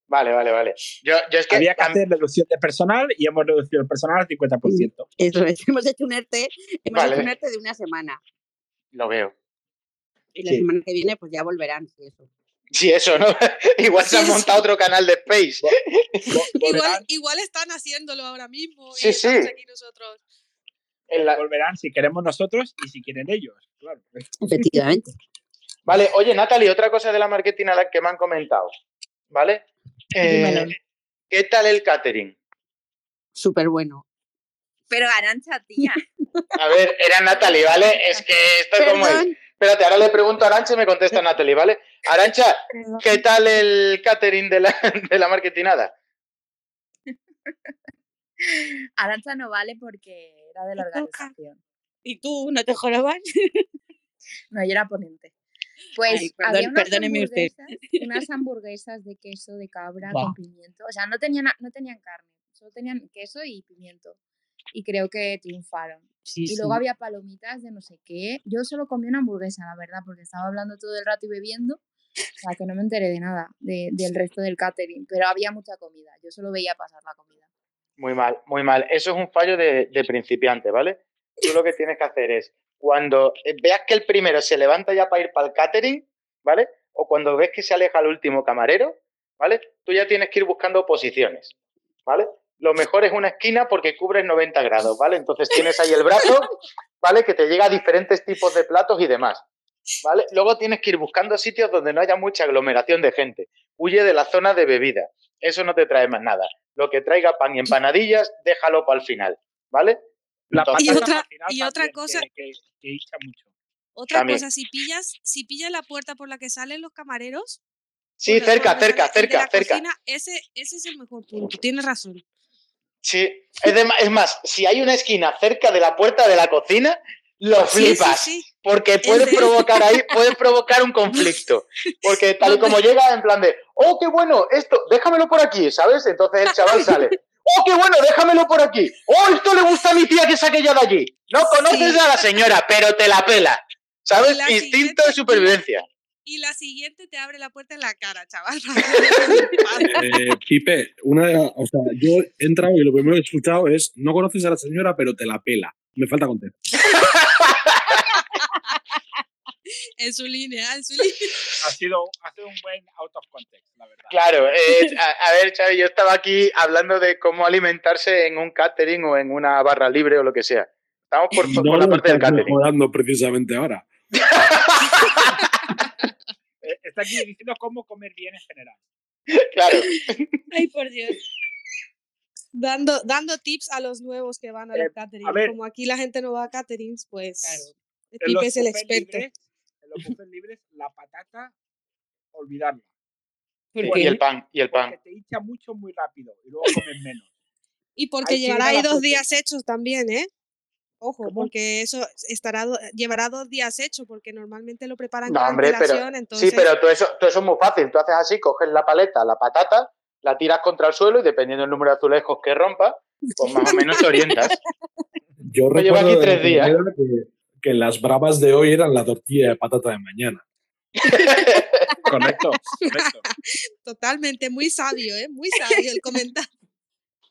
vale, vale, vale. Yo, yo es que Había que hacer reducción de personal y hemos reducido el personal al 50%. Eso es. Hemos hecho un ERTE, hemos Vale. hecho un ERTE de una semana. lo veo. Y la Sí. semana que viene, pues ya volverán. Sí, eso. Sí, eso, ¿no? Igual se ha sí. montado otro canal de Space. Igual, igual están haciéndolo ahora mismo. Sí, y estamos sí. aquí nosotros. La- volverán si queremos nosotros y si quieren ellos. Claro. Efectivamente. Vale, oye, Natalie, otra cosa de la marketing a la que me han comentado. ¿Vale? Eh. ¿Qué tal el catering? Súper bueno. Pero Arancha, tía. A ver, era Natalie, ¿vale? Es que esto es como es. Espérate, ahora le pregunto a Arancha y me contesta Natalie, ¿vale? Arancha, ¿qué tal el catering de la, de la marketinada? Arancha no vale porque era de la organización. ¿Y tú no te jorobas? No, yo era ponente. Pues Ay, perdón- había unas perdóneme usted. hamburguesas, unas hamburguesas de queso de cabra con pimiento. O sea, no tenían, no tenían carne, solo tenían queso y pimiento. Y creo que triunfaron. Sí, Y luego había palomitas de no sé qué. Yo solo comí una hamburguesa, la verdad, porque estaba hablando todo el rato y bebiendo. O sea, que no me enteré de nada de- del resto del catering. Pero había mucha comida. Yo solo veía pasar la comida. Muy mal, muy mal. Eso es un fallo de, de principiante, ¿vale? Tú lo que tienes que hacer es, cuando veas que el primero se levanta ya para ir para el catering, ¿vale? O cuando ves que se aleja el último camarero, ¿vale? Tú ya tienes que ir buscando posiciones, ¿vale? Lo mejor es una esquina porque cubres 90 grados, ¿vale? Entonces tienes ahí el brazo, ¿vale? Que te llega a diferentes tipos de platos y demás, ¿vale? Luego tienes que ir buscando sitios donde no haya mucha aglomeración de gente. Huye de la zona de bebida. Eso no te trae más nada. Lo que traiga pan y empanadillas, déjalo para el final, ¿vale? La Entonces- Y otra- y otra cosa- Que, que, que hincha mucho. Otra También. cosa, si pillas, si pillas la puerta por la que salen los camareros. Sí, por cerca, cerca, cerca, la cerca. cocina, ese, ese es el mejor punto. Tienes razón. Sí, es, de es más, si hay una esquina cerca de la puerta de la cocina, lo Sí, sí, flipas. sí. Porque puedes de- provocar ahí, puedes provocar un conflicto. Porque tal y como llega, en plan de, oh, qué bueno, esto, déjamelo por aquí, ¿sabes? Entonces el chaval sale, oh, qué bueno, déjamelo por aquí. Oh, esto le gusta a mi tía que saque ya de allí. No conoces Sí. a la señora, pero te la pela. ¿Sabes? la Instinto de supervivencia. Y la siguiente te abre la puerta en la cara, chaval. Eh, Pipe, una, o sea, yo he entrado y lo primero que he escuchado es no conoces a la señora, pero te la pela. Me falta contexto. en su línea, en su línea. Ha sido, ha sido un buen out of context, la verdad. Claro, eh, a, a ver, Xavi, yo estaba aquí hablando de cómo alimentarse en un catering o en una barra libre o lo que sea. Estamos por, por no la parte del catering. mejorando precisamente ahora. Eh, está aquí diciendo cómo comer bien en general. Claro. Ay, por Dios. Dando, dando tips a los nuevos que van a los Eh, ver. Como aquí la gente no va a caterings, pues el En los Pipe es el experto. Los buffets libres, la patata, olvidarla. ¿Por Y el pan, y el pan. Porque te hincha mucho muy rápido y luego comes menos. Y porque Hay que ir llevará a ahí dos días hechos también, ¿eh? Ojo, ¿Cómo? porque eso estará llevará dos días hecho, porque normalmente lo preparan No, con hombre, pero, entonces sí, pero todo eso, todo eso es muy fácil. Tú haces así, coges la paleta, la patata, la tiras contra el suelo y dependiendo del número de azulejos que rompa, pues más o menos te orientas. Yo Me llevo aquí tres días. que, que las bravas de hoy eran la tortilla de patata de mañana. Correcto, correcto. totalmente muy sabio, ¿eh? Muy sabio el comentario.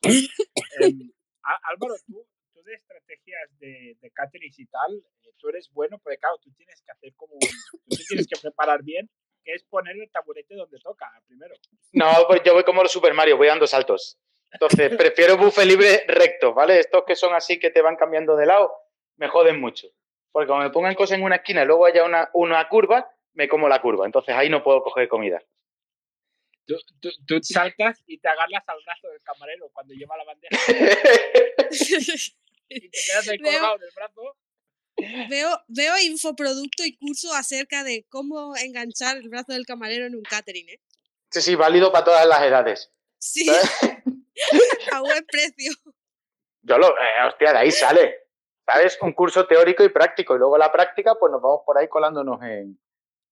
Em, Álvaro, tú, tú de estrategias de, de catering y tal, eh, tú eres bueno, porque claro, tú tienes que hacer como, un- tú te tienes que preparar bien, que es poner el taburete donde toca primero. No, pues yo voy como los Super Mario, voy dando saltos. Entonces, prefiero buffet libre recto, ¿vale? Estos que son así que te van cambiando de lado, me joden mucho. Porque como me pongan cosas en una esquina y luego haya una, una curva, me como la curva. Entonces ahí no puedo coger comida. Tú, tú, tú saltas y te agarras al brazo del camarero cuando lleva la bandeja y te quedas ahí Veo- colgado del brazo. Veo, veo infoproducto y curso acerca de cómo enganchar el brazo del camarero en un catering, ¿eh? Sí, sí, válido para todas las edades. Sí, ¿sabes? a buen precio. Yo lo, eh, hostia, de ahí sale. ¿Sabes? Un curso teórico y práctico. Y luego la práctica, pues nos vamos por ahí colándonos en,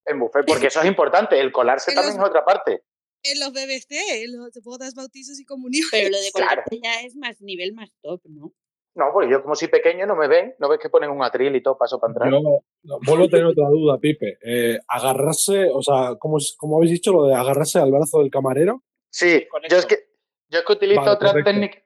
en buffet. Porque eso es importante. El colarse también los- es otra parte. En los BBC, en los bodas, bautizos y comuniones. Pero lo de Claro. colarte ya es más nivel más top, ¿no? No, porque yo como soy pequeño no me ven. ¿No ves que ponen un atril y todo paso para entrar? Yo no, vuelvo a tener otra duda, Pipe. Eh, agarrarse, o sea, ¿cómo, es- cómo habéis dicho lo de agarrarse al brazo del camarero? Sí, yo es que, yo es que utilizo Vale, otra técnica.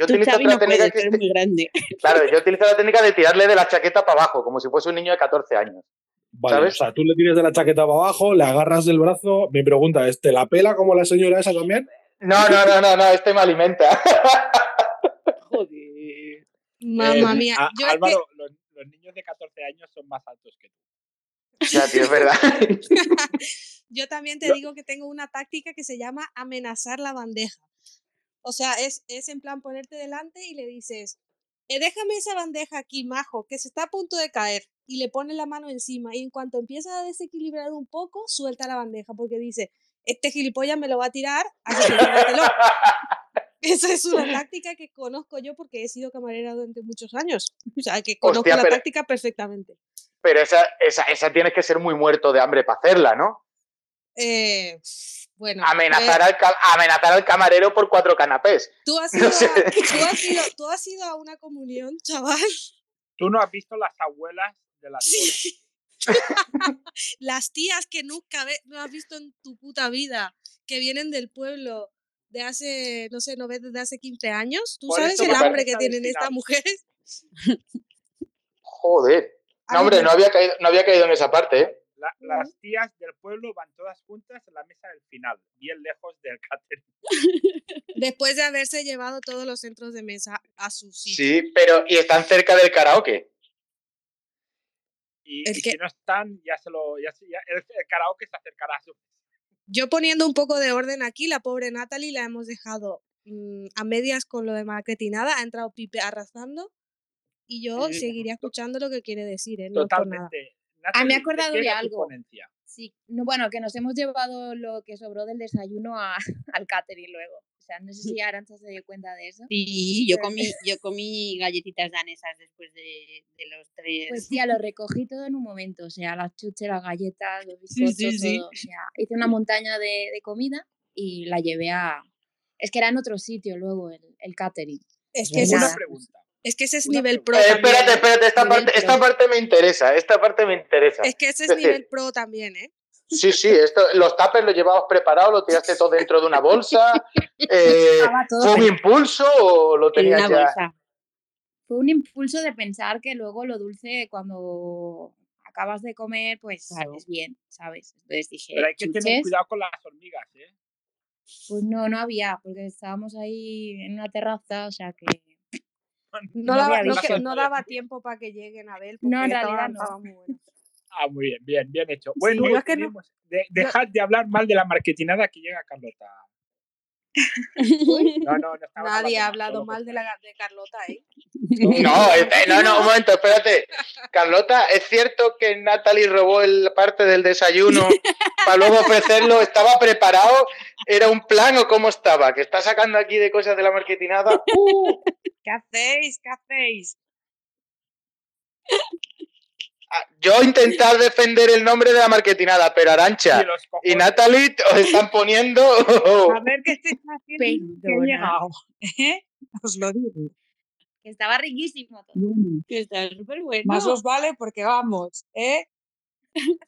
Yo Tú, utilizo Xavi, otra no técnica puedes, que tú eres es- muy grande. Claro, yo utilizo la técnica de tirarle de la chaqueta para abajo, como si fuese un niño de 14 años. Vale, ¿Sabes? o sea, tú le tiras de la chaqueta para abajo, le agarras del brazo. Mi pregunta es, ¿te la pela como la señora esa también? No, no, no, no, no, este me alimenta. Joder. Mamma Eh, mía. Yo que- Álvaro, los, los niños de 14 años son más altos que tú. ya, tío, es verdad. Yo también te digo que tengo una táctica que se llama amenazar la bandeja. O sea, es, es en plan ponerte delante y le dices, "Eh, déjame esa bandeja aquí, majo, que se está a punto de caer. Y le pones la mano encima. Y en cuanto empieza a desequilibrar un poco, suelta la bandeja porque dice, este gilipollas me lo va a tirar, así que llévatelo". Esa es una táctica que conozco yo porque he sido camarera durante muchos años. O sea, que conozco Hostia, la pero- táctica perfectamente. Pero esa, esa, esa tienes que ser muy muerto de hambre para hacerla, ¿no? Eh, bueno, Amenazar, eh, al, amenazar al camarero por cuatro canapés. ¿Tú has, No ido sé. a, tú, has ido, tú has ido a una comunión, chaval. Tú no has visto las abuelas de las. Sí. Las tías que nunca ve- no has visto en tu puta vida, que vienen del pueblo de hace, no sé, no ves desde hace 15 años. ¿Tú Por sabes el hambre que tienen estas mujeres? Joder. No, hombre, no había caído, no había caído en esa parte, ¿eh? La- las tías del pueblo van todas juntas en la mesa del final, bien lejos del catering. Después de haberse llevado todos los centros de mesa a su sitio. Sí, pero y están cerca del karaoke. Y, El y que- si no están, ya se lo. Ya, ya- el, el karaoke se acercará a su. Yo poniendo un poco de orden aquí, la pobre Natalie la hemos dejado mm, a medias con lo de marketinada, ha entrado Pipe arrasando y yo Sí, seguiría escuchando lo que quiere decir, ¿eh? no es por nada. Totalmente. Ah, me he Natalie, acordado ¿qué de algo. Sí, no, bueno, que nos hemos llevado lo que sobró del desayuno a- al catering luego. O sea, no sé si Arancha se dio cuenta de eso. Sí, yo comí, yo comí galletitas danesas después de, de los tres. Pues tía, lo recogí todo en un momento. O sea, las chuches, las galletas, los Sí, bizcochos, sí, sí. todo. O sea, hice una montaña de, de comida y la llevé a... Es que era en otro sitio luego el, el catering. Es que, Pues Una es, nada. pregunta. Es que ese es nivel pregunta. pro Eh, también. espérate, ¿eh? espérate, esta parte, esta parte me interesa, esta parte me interesa. Es que ese es Es decir, nivel pro también, ¿eh? Sí, sí, esto, los tapers los llevabas preparados, lo tiraste todo dentro de una bolsa. eh, ¿Fue un impulso o lo en tenías una ya? bolsa. Fue un impulso de pensar que luego lo dulce cuando acabas de comer, pues Claro. es bien, ¿sabes? Entonces dije, Pero hay que tener cuidado con las hormigas, ¿eh? pues no, no había, porque estábamos ahí en una terraza, o sea que... No, No daba, había no, visto. que- no daba tiempo para que lleguen a ver. No, en porque realidad no. muy. Ah, muy bien, bien, bien hecho. Bueno, es que de- dejad de hablar mal de la marketinada que llega Carlota. No, no, no estaba Nadie ha hablado mal de, la, de Carlota, ¿eh? No, eh, eh, no, no, un momento, espérate. Carlota, ¿es cierto que Natalie robó el parte del desayuno para luego ofrecerlo? ¿Estaba preparado? ¿Era un plan o cómo estaba? ¿Que está sacando aquí de cosas de la marketinada? ¡Uh! ¿Qué hacéis? ¿Qué hacéis? Ah, Yo intentar defender el nombre de la marketinada, pero Arancha Y y. Natalie os están poniendo... A ver qué estáis haciendo. que he llegado. ¿eh? Os lo digo. Que estaba riquísimo todo. Bueno, Que está súper bueno. más os vale porque vamos, ¿eh?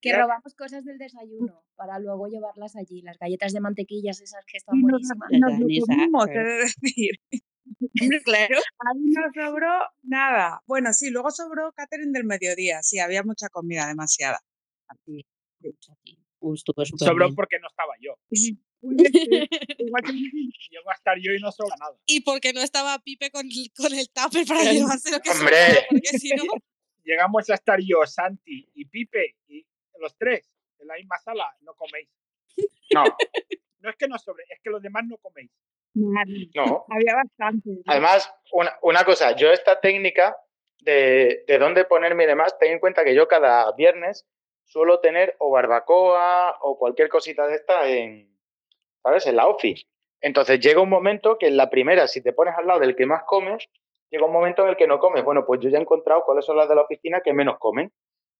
Que Ya. robamos cosas del desayuno para luego llevarlas allí. Las galletas de mantequillas esas que están nos, buenísimas. nos lo Danesa, comimos, de decir. claro. A mí no sobró nada. Bueno, sí, luego sobró catering del mediodía. Sí, había mucha comida, demasiada. Uy, estuvo súper Sobró bien. porque no estaba yo. Sí. Igual que Llego a estar yo y no sobra nada. Y porque no estaba Pipe con, el- con el tupper para El- llevarse lo que Hombre. sobraba, porque si no... Llegamos a estar yo, Santi y Pipe y los tres en la misma sala. No coméis. No, No es que no sobre, es que los demás no coméis. No. Había bastante. Además, una, una cosa, yo esta técnica de, de dónde ponerme y demás, ten en cuenta que yo cada viernes suelo tener o barbacoa o cualquier cosita de esta en, ¿sabes? En la office. Entonces llega un momento que en la primera, si te pones al lado del que más comes, llega un momento en el que no comes. Bueno, pues yo ya he encontrado cuáles son las de la oficina que menos comen,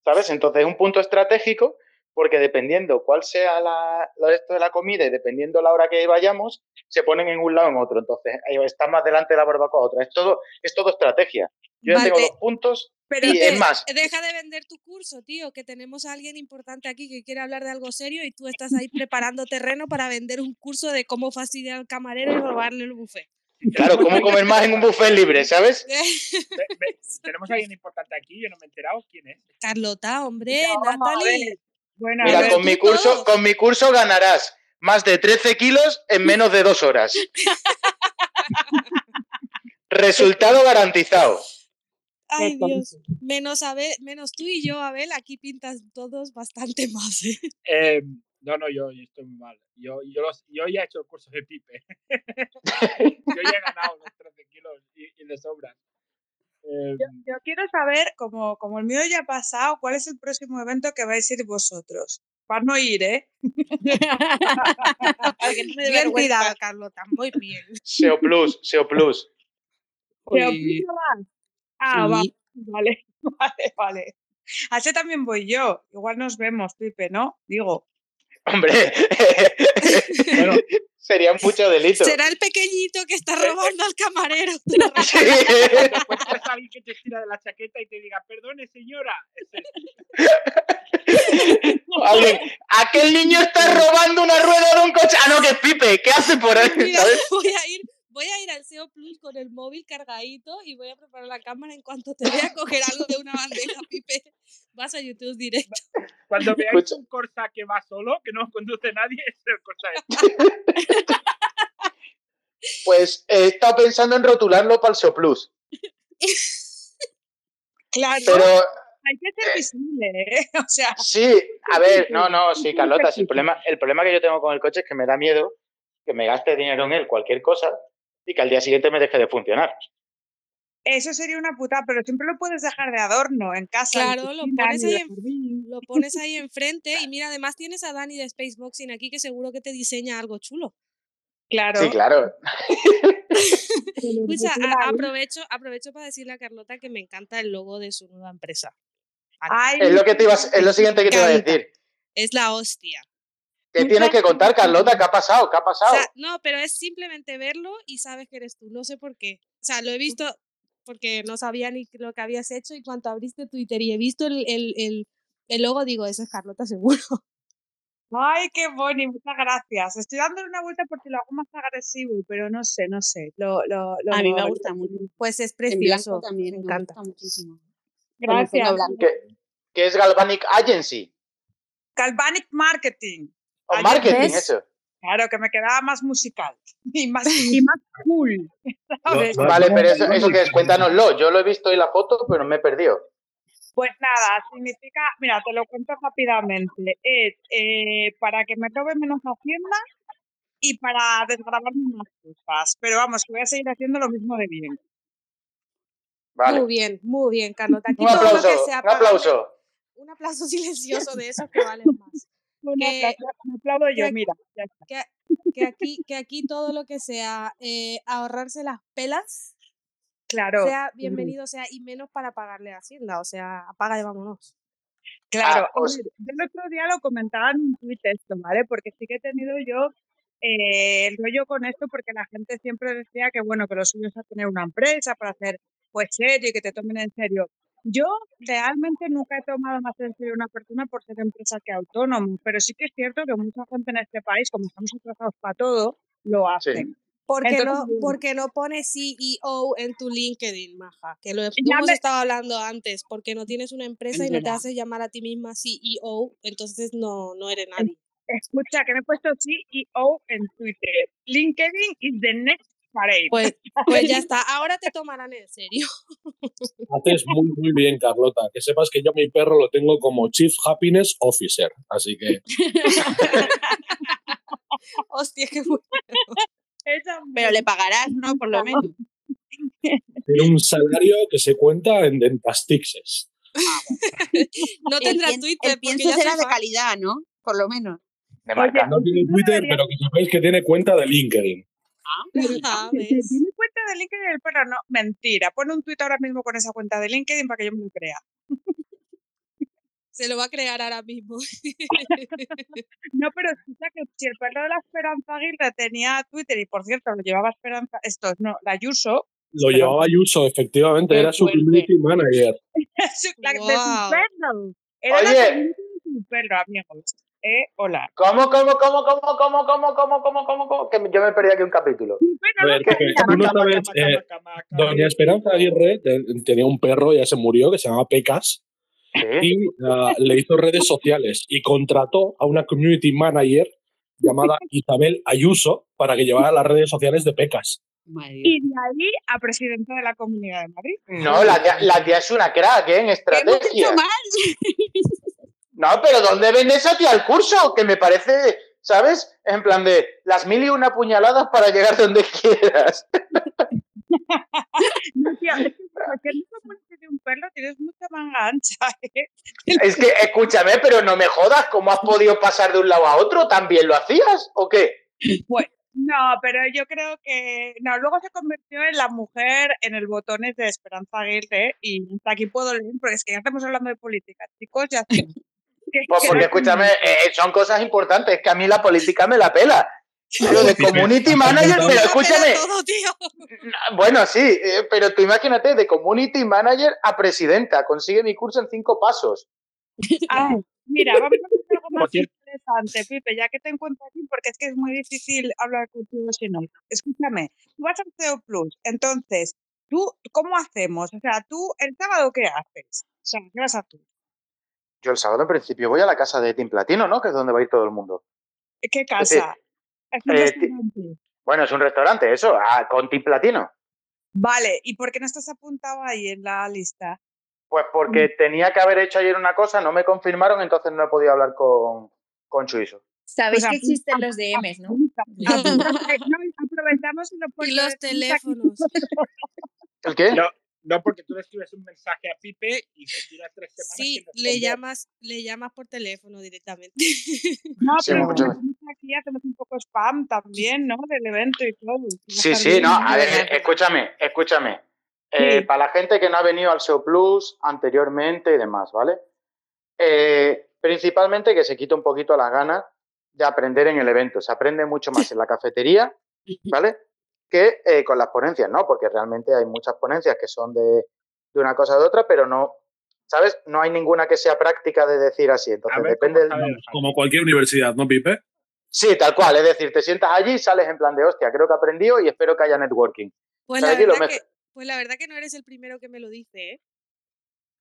¿sabes? Entonces es un punto estratégico porque dependiendo cuál sea la, lo de esto de la comida y dependiendo la hora que vayamos, se ponen en un lado o en otro. Entonces, ahí está más delante de la barbacoa otra. Es todo, es todo estrategia. Yo ya tengo los puntos Pero y es más, deja de vender tu curso, tío, que tenemos a alguien importante aquí que quiere hablar de algo serio y tú estás ahí preparando terreno para vender un curso de cómo fastidiar al camarero y robarle el buffet. claro, cómo comer más en un buffet libre, ¿sabes? Ve- ve- tenemos a alguien importante aquí, yo no me he enterado quién es. Carlota, hombre, Natalie. Bueno, Mira, ver, con mi curso, con mi curso ganarás más de 13 kilos en menos de dos horas. Resultado garantizado. Ay, Dios. Menos, Abel, menos tú y yo, Abel, aquí pintas todos bastante más. ¿eh? Eh, no, no, yo, yo estoy muy mal. Yo, yo, los- yo ya he hecho el curso de Pipe. yo ya he ganado los 13 kilos y, y de sobra. Eh, yo, yo quiero saber, como, como el mío ya ha pasado, cuál es el próximo evento que vais a ir vosotros. Para no ir, ¿eh? Para que no me Bien tirada, Carlota, muy bien. SEO Plus, SEO Plus. ¿Pero Uy, tú no vas? Ah, va- vale, vale, vale. A ese también voy yo. Igual nos vemos, Pipe, ¿no? Digo. Hombre, bueno, sería mucho delito. Será el pequeñito que está Eh, robando al camarero. Sí. a alguien que te tira de la chaqueta y te diga, perdone señora, Alguien, aquel niño está robando una rueda de un coche. Ah, no, que es Pipe, ¿qué hace por ahí? Voy a ir, voy a ir al SEO Plus con el móvil cargadito y voy a preparar la cámara en cuanto te vea coger algo de una bandeja, Pipe. Vas a YouTube directo. Cuando veáis Escucha. un Corsa que va solo, que no conduce nadie, es el Corsa este. Pues he estado pensando en rotularlo para el SEO Plus. Claro, Pero hay que ser visible, ¿eh? O sea, sí, a ver, no, no, sí, Carlota, sí, el problema, el problema que yo tengo con el coche es que me da miedo que me gaste dinero en él, cualquier cosa, y que al día siguiente me deje de funcionar. eso sería una puta, pero siempre lo puedes dejar de adorno en casa. en Claro, lo pones ahí en-. Lo pones ahí enfrente y mira, además tienes a Dani de Spaceboxing aquí que seguro que te diseña algo chulo. Claro. Sí, claro. Pues aprovecho, aprovecho para decirle a Carlota que me encanta el logo de su nueva empresa. Ay, Es lo que te es lo siguiente que te iba a decir. Es la hostia. ¿Qué tienes que contar, Carlota? ¿Qué ha pasado? ¿Qué ha O pasado? sea, no, pero es simplemente verlo y sabes que eres tú. No sé por qué. O sea, lo he visto porque no sabía ni lo que habías hecho y cuando abriste Twitter y he visto el, el, el, el logo, digo, esa es Carlota seguro. Ay, qué boni, muchas gracias. Estoy dándole una vuelta porque lo hago más agresivo, pero no sé, no sé. Lo, lo, lo, A mí me gusta mucho. Pues es precioso. también, me me encanta. gusta muchísimo. Gracias. blanco. ¿Qué, qué es Galvanic Agency? Galvanic Marketing. O marketing, ¿ves? eso. Claro, que me quedaba más musical y más, y más cool. ¿sabes? No, Vale, pero eso, eso que es, cuéntanoslo. Yo lo he visto en la foto, pero me he perdido. Pues nada, significa, mira, te lo cuento rápidamente. Es eh, para que me robe menos Hacienda y para desgrabarme más cosas. Pero vamos, que voy a seguir haciendo lo mismo de bien. Vale. Muy bien, muy bien, Carlota. Aquí Un todo lo aplauso, que sea un aplauso. un aplauso silencioso de esos que valen más. Que- me aplaudo yo, que- mira. ya está. que, que aquí, que aquí todo lo que sea eh, ahorrarse las pelas, Claro. sea bienvenido sea y menos para pagarle a Hacienda, o sea, apaga y vámonos. Claro, Ah, yo el otro día lo comentaba en un tuit esto, ¿vale? Porque sí que he tenido yo eh, el rollo con esto porque la gente siempre decía que, bueno, que lo suyo es a tener una empresa para hacer, pues, serio y que te tomen en serio. Yo realmente nunca he tomado más en serio a una persona por ser empresa que autónomo, pero sí que es cierto que mucha gente en este país, como estamos atrasados para todo, lo hacen. Porque Entonces, no, bueno. porque no pones CEO en tu LinkedIn, maja, que lo hemos me- estado hablando antes, porque no tienes una empresa Es y no te haces llamar a ti misma CEO, entonces no, no eres nadie. Escucha, que me he puesto CEO en Twitter. LinkedIn is the next Pues, pues ya está, ahora te tomarán en serio. Haces muy, muy bien, Carlota. Que sepas que yo mi perro lo tengo como Chief Happiness Officer. Así que Hostia, qué bueno. Pero le pagarás, ¿no? Por lo menos. tiene un salario que se cuenta en dentastixes. No El tendrá pien- Twitter El pienso será de calidad, ¿no? Por lo menos. De marca. No tiene Twitter, pero que sepáis que tiene cuenta de LinkedIn. Ah, ¿Que ¿ves? ¿Tiene cuenta de LinkedIn el perro? No, mentira. Pone un tuit ahora mismo con esa cuenta de LinkedIn para que yo me lo crea. Se lo va a crear ahora mismo. No, pero escucha que si el perro de la Esperanza Aguirre tenía Twitter y por cierto lo llevaba Esperanza, esto no, la Yuso, Lo llevaba Ayuso, efectivamente, era su community manager. su- la de su perro. Era la Oye. community de su perro, amigos. Eh, hola. ¿Cómo, cómo, cómo, cómo, cómo, cómo, cómo, cómo, cómo, cómo? Que yo me perdí aquí un capítulo. A ver, Pepe, tú no sabes, eh, Doña Esperanza Aguirre te- tenía un perro, ya se murió, que se llamaba Pecas, Sí. y ah, le hizo redes sociales y contrató a una community manager llamada Isabel Ayuso para que llevara las redes sociales de Pecas. Madre Y de ahí a presidenta de la Comunidad de Madrid. No, la tía, la tía es una crack, ¿eh? En ¿Qué hemos estrategia. hecho mal? No, pero ¿dónde vende esa tía el curso? Que me parece, ¿sabes? En plan de las mil y una puñaladas para llegar donde quieras. No, tía, es que ¿por qué no te pones de un perro? Tienes mucha manga ancha, ¿eh? Es que, escúchame, pero no me jodas, ¿cómo has podido pasar de un lado a otro? ¿También lo hacías o qué? Pues, no, pero yo creo que. No, luego se convirtió en la mujer en el botones de Esperanza Aguirre y hasta aquí puedo leer, porque es que ya estamos hablando de política, chicos, ya Pues que porque, escúchame, eh, son cosas importantes, que a mí la política me la pela. Pero de community manager, pero escúchame, bueno, sí, eh, pero tú imagínate, de community manager a presidenta, consigue mi curso en cinco pasos. Ah, mira, vamos a hacer algo más interesante, Pipe, ya que te encuentro aquí, porque es que es muy difícil hablar contigo si no. Escúchame, tú vas al CEO Plus, entonces, ¿tú cómo hacemos? O sea, ¿tú el sábado qué haces? O sea, ¿qué vas a hacer? Yo el sábado en principio voy a la casa de Team Platino, ¿no? Que es donde va a ir todo el mundo. ¿Qué casa? ¿Es un eh? Bueno, es un restaurante, eso, ah, con Team Platino. Vale, ¿y por qué no estás apuntado ahí en la lista? Pues porque tenía que haber hecho ayer una cosa, no me confirmaron, entonces no he podido hablar con, con Chuiso. Sabéis Pues que existen los DMs, ¿no? aprovechamos y lo Y pones los teléfonos. ¿El qué? No, no, porque tú le escribes un mensaje a Pipe y se tira tres semanas. Sí, le llamas, le llamas por teléfono directamente. No, Sí, pero aquí hacemos un poco spam también, ¿no? Del evento y todo. Sí, sí, no, a ver, eh, escúchame, escúchame. Eh, Sí. Para la gente que no ha venido al SEO Plus anteriormente y demás, ¿vale? Eh, principalmente que se quita un poquito las ganas de aprender en el evento. Se aprende mucho más en la cafetería, ¿vale? Que eh, con las ponencias, ¿no? Porque realmente hay muchas ponencias que son de, de una cosa o de otra, pero no, ¿sabes? No hay ninguna que sea práctica de decir así. Entonces, ver depende del, Como cualquier universidad, ¿no, Pipe? Sí, tal cual. Es decir, te sientas allí, sales en plan de hostia, creo que he aprendido y espero que haya networking. Pues ¿Sabes la? Lo verdad que, pues la verdad que no eres el primero que me lo dice, ¿eh?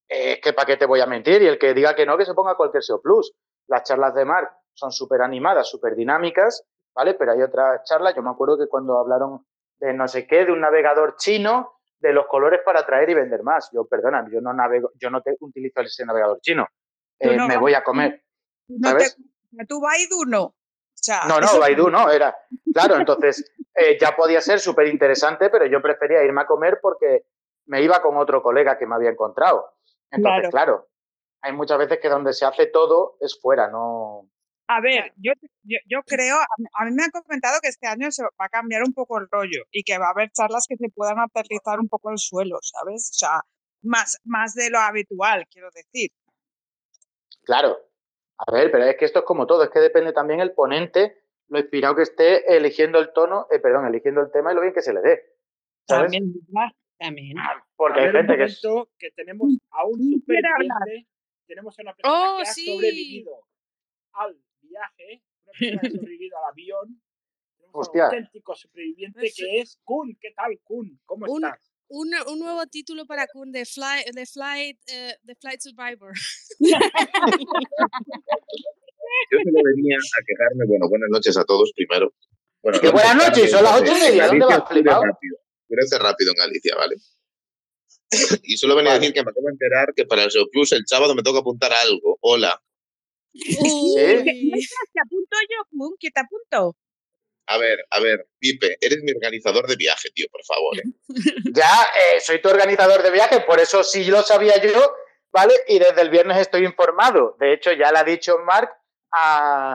Eh, Es que para qué te voy a mentir y el que diga que no, que se ponga cualquier SEO Plus. Las charlas de Mark son súper animadas, súper dinámicas, ¿vale? Pero hay otras charlas, yo me acuerdo que cuando hablaron de no sé qué, de un navegador chino, de los colores para atraer y vender más. Yo, perdona, yo no navego, yo no te utilizo ese navegador chino. Eh, no me voy a comer. No te- ¿sabes? tú Baidu no. sea, No, no, Baidu no, era. Claro, entonces eh, ya podía ser súper interesante, pero yo prefería irme a comer porque me iba con otro colega que me había encontrado. Entonces, Claro. claro, hay muchas veces que donde se hace todo es fuera, no. A ver, yo, yo, yo creo, a mí- me han comentado que este año se va a cambiar un poco el rollo y que va a haber charlas que se puedan aterrizar un poco el suelo, ¿sabes? O sea, más, más de lo habitual, quiero decir. Claro. A ver, pero es que esto es como todo, es que depende también el ponente, lo inspirado que esté eligiendo el tono, eh, perdón, eligiendo el tema y lo bien que se le dé. ¿Sabes? También. También. Porque a hay ver, gente que es. momento que tenemos a un superviviente, tenemos a una persona Oh, que ha sí. sobrevivido al viaje, una persona que ha sobrevivido al avión. Un auténtico superviviente que es Kun. ¿Qué tal, Kun? ¿Cómo Un- estás? Un, un nuevo título para Kun de Fly, de Flight, eh, de Flight Survivor. Yo solo venía a quejarme, bueno, buenas noches a todos primero. Bueno, Que buenas noches, son las ocho y media, ¿dónde vas, flipado? Rápido, crece rápido en Galicia, ¿vale? Y solo venía a decir que me acabo de enterar que para el Plus el sábado me toca apuntar a algo. Hola. Uy. Te apunto yo, Kun, que te apunto. A ver, a ver, Pipe, eres mi organizador de viaje, tío, por favor. ¿eh? Ya eh, soy tu organizador de viaje, por eso sí lo sabía yo, ¿vale? Y desde el viernes estoy informado. De hecho, ya le ha dicho Mark a,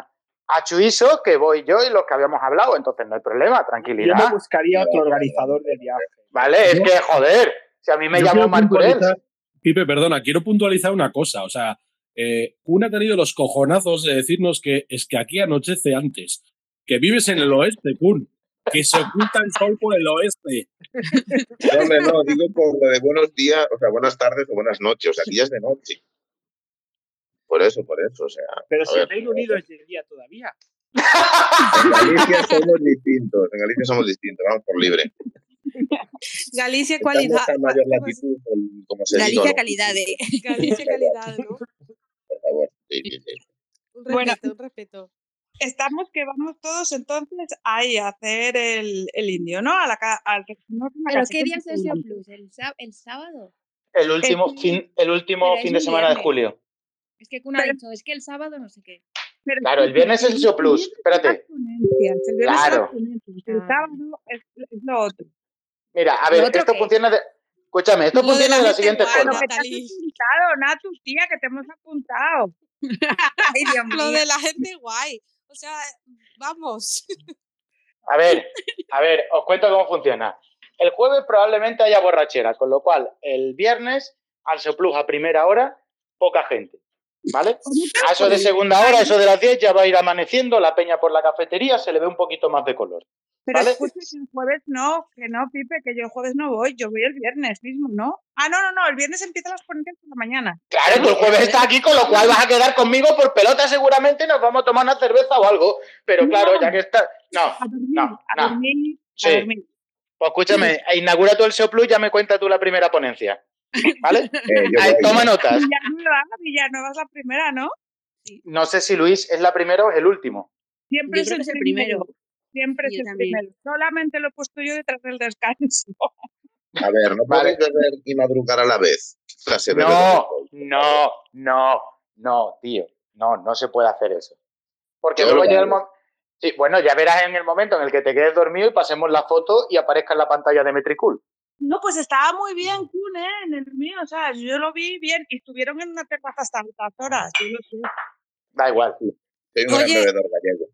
a Chuiso que voy yo y los que habíamos hablado, entonces no hay problema, Yo tranquilidad. me buscaría otro organizador del viaje. ¿Vale? Es que, joder, si a mí me Yo llamo quiero Mark Urels. puntualizar- Pipe, perdona, quiero puntualizar una cosa. O sea, eh, Kun ha tenido los cojonazos de decirnos que es que aquí anochece antes. Que vives en el oeste, Kun. Que se oculta el sol por el oeste. No, hombre, no, digo por lo de buenos días, o sea, buenas tardes o buenas noches. O sea, aquí ya es de noche. Por eso, por eso, o sea. Pero si ver, el Reino Unido es de día todavía. En Galicia somos distintos, en Galicia somos distintos, vamos por libre. Galicia mayor latitud, como se diga, Galicia ¿no? calidad de. Galicia calidad, ¿no? Un Bueno. respeto, un respeto. Estamos que vamos todos entonces ahí a hacer el, el indio, ¿no? A la, al una ¿Pero qué día es el SEO ambulante. Plus? ¿El, el sábado? El último Eh, fin, el último fin de semana de viernes. julio. Es que Kun ha dicho, es que el sábado no sé qué. Pero Claro, el viernes es el SEO Plus. Espérate. El viernes Claro. El Ah. sábado es, es lo otro. Mira, a ¿Lo ver, esto qué? funciona de. Escúchame, esto Lo de funciona la de la siguiente forma. que te has apuntado, Natu, tía, que te hemos apuntado. Ay, Dios Lo de la gente guay. O sea, vamos. A ver, a ver, os cuento cómo funciona. El jueves probablemente haya borrachera, con lo cual el viernes al Plus a primera hora, poca gente. ¿Vale? A eso de segunda hora, eso de las 10 ya va a ir amaneciendo, la peña por la cafetería se le ve un poquito más de color. Pero ¿Vale? escucha que el jueves no, que no, Pipe, que yo el jueves no voy, yo voy el viernes mismo, ¿no? Ah, no, no, no, el viernes empiezan las ponencias por la mañana. Claro, tú el jueves estás aquí, con lo cual vas a quedar conmigo por pelota seguramente, nos vamos a tomar una cerveza o algo. Pero claro, ya que está... No, A dormir, no, a no. dormir, a Sí. dormir. Pues escúchame, inaugura tú el SEO Plus, ya me cuenta tú la primera ponencia. ¿Vale? Eh, Ahí, toma notas. Villanueva, Villanueva es la primera, ¿no? No sé si Luis es la primera o es el último. Siempre Yo es creo el que es el primero. primero. Siempre es el también. primero. Solamente lo he puesto yo detrás del descanso. A ver, no Vale. podéis beber y madrugar a la vez. ¿Qué clase de No, no, no, no, tío. No, no se puede hacer eso. Porque luego llega el momento. Sí, bueno, ya verás en el momento en el que te quedes dormido y pasemos la foto y aparezca en la pantalla de Metricool. No, pues estaba muy bien Kun, ¿eh? En el mío, o sea, yo lo vi bien y estuvieron en una terraza hasta altas horas, yo lo sé. Da igual. Soy un gran Oye. bebedor gallego.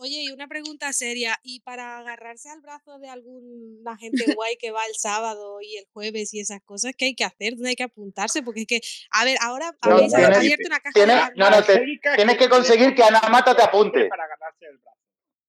Oye, y una pregunta seria. ¿Y para agarrarse al brazo de alguna gente guay que va el sábado y el jueves y esas cosas, qué hay que hacer? ¿Dónde hay que apuntarse? Porque es que, a ver, ahora No, habéis tienes- abierto una caja tienes- de no, no, te- tienes que conseguir que Ana Mata te apunte. Para ganarse el brazo.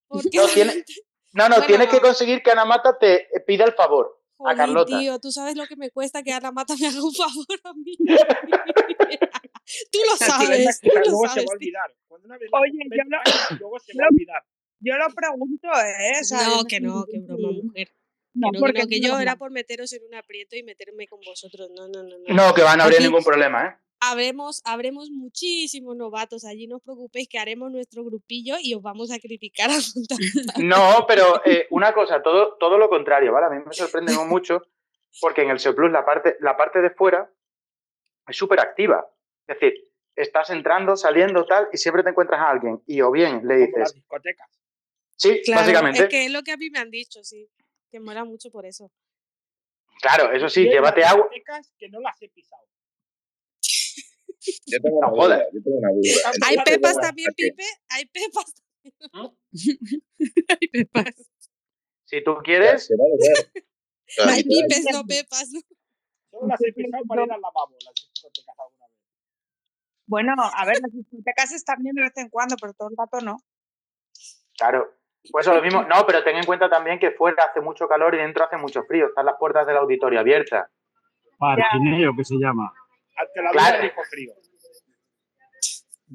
¿Por qué No, la tiene- gente- No, no, Bueno, tienes que conseguir que Ana Mata te pida el favor. A Jolín, Carlota. tío, tú sabes lo que me cuesta que Ana Mata me haga un favor a mí. tú lo sabes, tú Luego lo se va sabes. a olvidar. Cuando una vez Oye, yo lo- luego se va a olvidar. Yo lo pregunto, ¿eh? O sea, yo No, que no, que broma, mujer. No, no, que porque no, que yo broma. era por meteros en un aprieto y meterme con vosotros. No, no, no. No, No, que van a Aquí ningún problema, ¿eh? Habremos, habremos muchísimos novatos allí, no os preocupéis que haremos nuestro grupillo y os vamos a criticar a. No, pero eh, una cosa, todo, todo lo contrario, ¿vale? A mí me sorprende mucho porque en el SEO Plus la parte, la parte de fuera es súper activa. Es decir, estás entrando, saliendo, tal, y siempre te encuentras a alguien. Y o bien le Como las dices, discotecas. sí, Claro, básicamente. es que es lo que a mí me han dicho, sí. Que mola mucho por eso. Claro, eso sí, llévate las agua. discotecas que no las he pisado. Yo tengo una duda, yo tengo una duda. Hay Yo pepas también, Pipe. Hay pepas también. Hay pepas. Si tú quieres, Se va a beber. O sea, Hay pipes, no pepas. ¿no? Solo las he pisado para ir al lavabo, las discotecas alguna vez. Bueno, a ver, las discotecas están bien de vez en cuando, pero todo el rato no. claro. Pues eso lo mismo. No, pero ten en cuenta también que fuera hace mucho calor y dentro hace mucho frío. Están las puertas del auditorio abiertas. Parquineo, que se llama. Ante la Claro. duda dijo frío.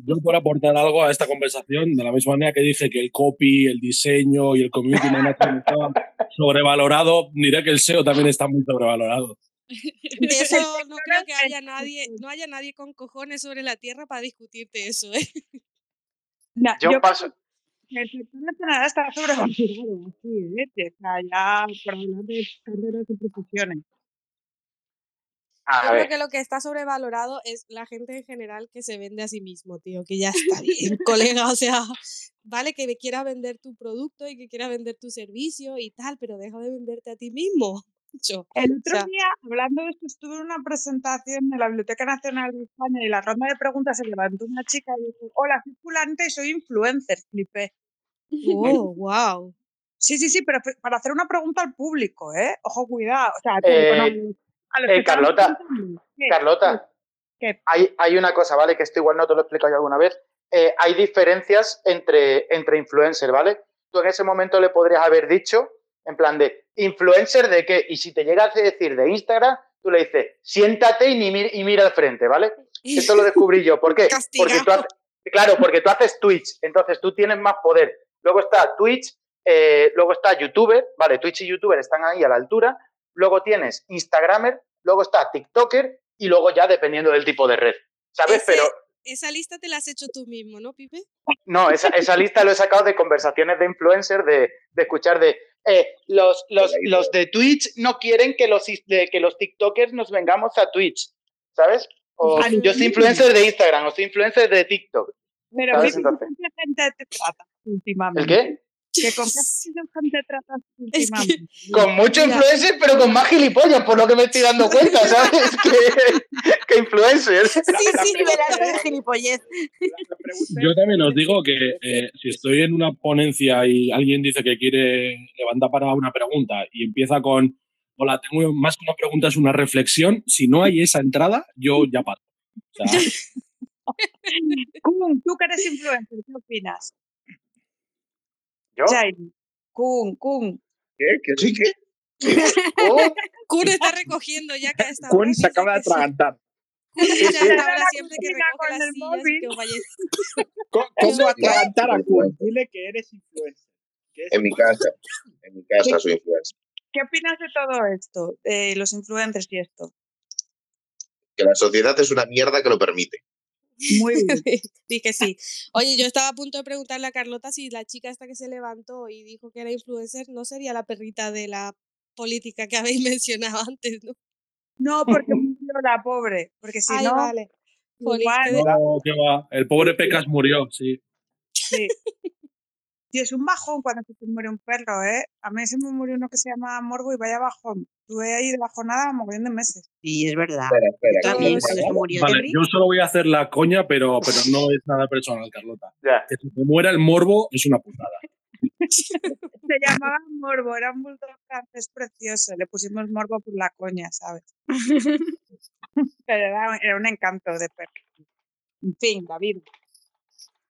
Yo por aportar algo a esta conversación, de la misma manera que dije que el copy, el diseño y el community management estaban sobrevalorado, diré que el SEO también está muy sobrevalorado. De eso no creo que haya nadie, no haya nadie con cojones sobre la tierra para discutirte eso, ¿eh? No, Yo yo paso. el sector nacional está sobrevalorado, así, ¿eh? O sea, ya por hablar de carreras y profesiones. A Yo creo que lo que está sobrevalorado es la gente en general que se vende a sí mismo, tío, que ya está bien, colega, o sea, vale que me quiera vender tu producto y que quiera vender tu servicio y tal, pero deja de venderte a ti mismo. Yo, El o otro sea, día, hablando de esto, estuve en una presentación de la Biblioteca Nacional de España y la ronda de preguntas se levantó una chica y dijo, hola, soy fulante y soy influencer, flipé. oh, wow. Sí, sí, sí, pero para hacer una pregunta al público, ¿eh? Ojo, cuidado. O sea, Eh, a los eh, que Carlota. Carlota, ¿Qué? hay, hay una cosa, ¿vale? Que esto igual no te lo he explicado yo alguna vez. Eh, hay diferencias entre, entre influencer, ¿vale? Tú en ese momento le podrías haber dicho, en plan de, ¿influencer de qué? Y si te llegas a decir de Instagram, tú le dices, siéntate y, ni mir- y mira al frente, ¿vale? Esto lo descubrí yo. ¿Por qué? Porque tú Castigado. haces, claro, porque tú haces Twitch, entonces tú tienes más poder. Luego está Twitch, eh, luego está YouTuber, ¿vale? Twitch y YouTuber están ahí a la altura. Luego tienes Instagramer, luego está TikToker y luego ya dependiendo del tipo de red, ¿sabes? Ese- Pero esa lista te la has hecho tú mismo, ¿no, Pipe? no, esa, esa lista lo he sacado de conversaciones de influencers, de, de escuchar de eh, los, los, los de Twitch no quieren que los, de- que los TikTokers nos vengamos a Twitch, ¿sabes? O yo soy influencer de Instagram o soy influencer de TikTok. Pero, ¿sabes? Vicky, ¿con Entonces, qué gente te tratas últimamente? ¿El qué? ¿Que ¿Con qué gente tratas Es que? Con mucho influencer, pero con más gilipollas, por lo que me estoy dando cuenta, ¿sabes? que, que influencer. sí, sí, Nivelazo de gilipollez. Yo también os digo que eh, si estoy en una ponencia y alguien dice que quiere levantar para una pregunta y empieza con, hola, tengo más que una pregunta, es una reflexión, si no hay esa entrada, yo ya paso. O sea, tú que eres influencer, ¿qué opinas? ¿Yo? Jaime. Kun, Kun. ¿Qué? ¿Que sí que? Oh, Kun está recogiendo ya que hora Kun se acaba de atragantar. Kun siempre que recoge con las el sillas móvil. que vaya ¿Cómo, atragantar a Kun? Dile que eres influencer. En mi casa. En mi casa soy influencer. ¿Qué opinas de todo esto? De los influencers y esto. Que la sociedad es una mierda que lo permite. Muy bien. Dije sí. Oye, yo estaba a punto de preguntarle a Carlota si la chica esta que se levantó y dijo que era influencer no sería la perrita de la política que habéis mencionado antes, ¿no? No, porque murió la pobre. Porque si Ay, no, vale. Igual, va. El pobre Pecas murió, sí. sí. Tío, es un bajón cuando se te muere un perro, ¿eh? A mí se me murió uno que se llama Morbo y vaya bajón. Tuve ahí de bajonada mogollón de meses. Sí, es verdad. Espera, espera. Yo también, cuando se murió Vale, Jerry. yo solo voy a hacer la coña, pero, pero no es nada personal, Carlota. ya. Que si te muera el morbo es una putada. Se llamaba Morbo, era un bulldog francés precioso. Le pusimos Morbo por la coña, ¿sabes? Pero era, era un encanto de perro. En fin, David.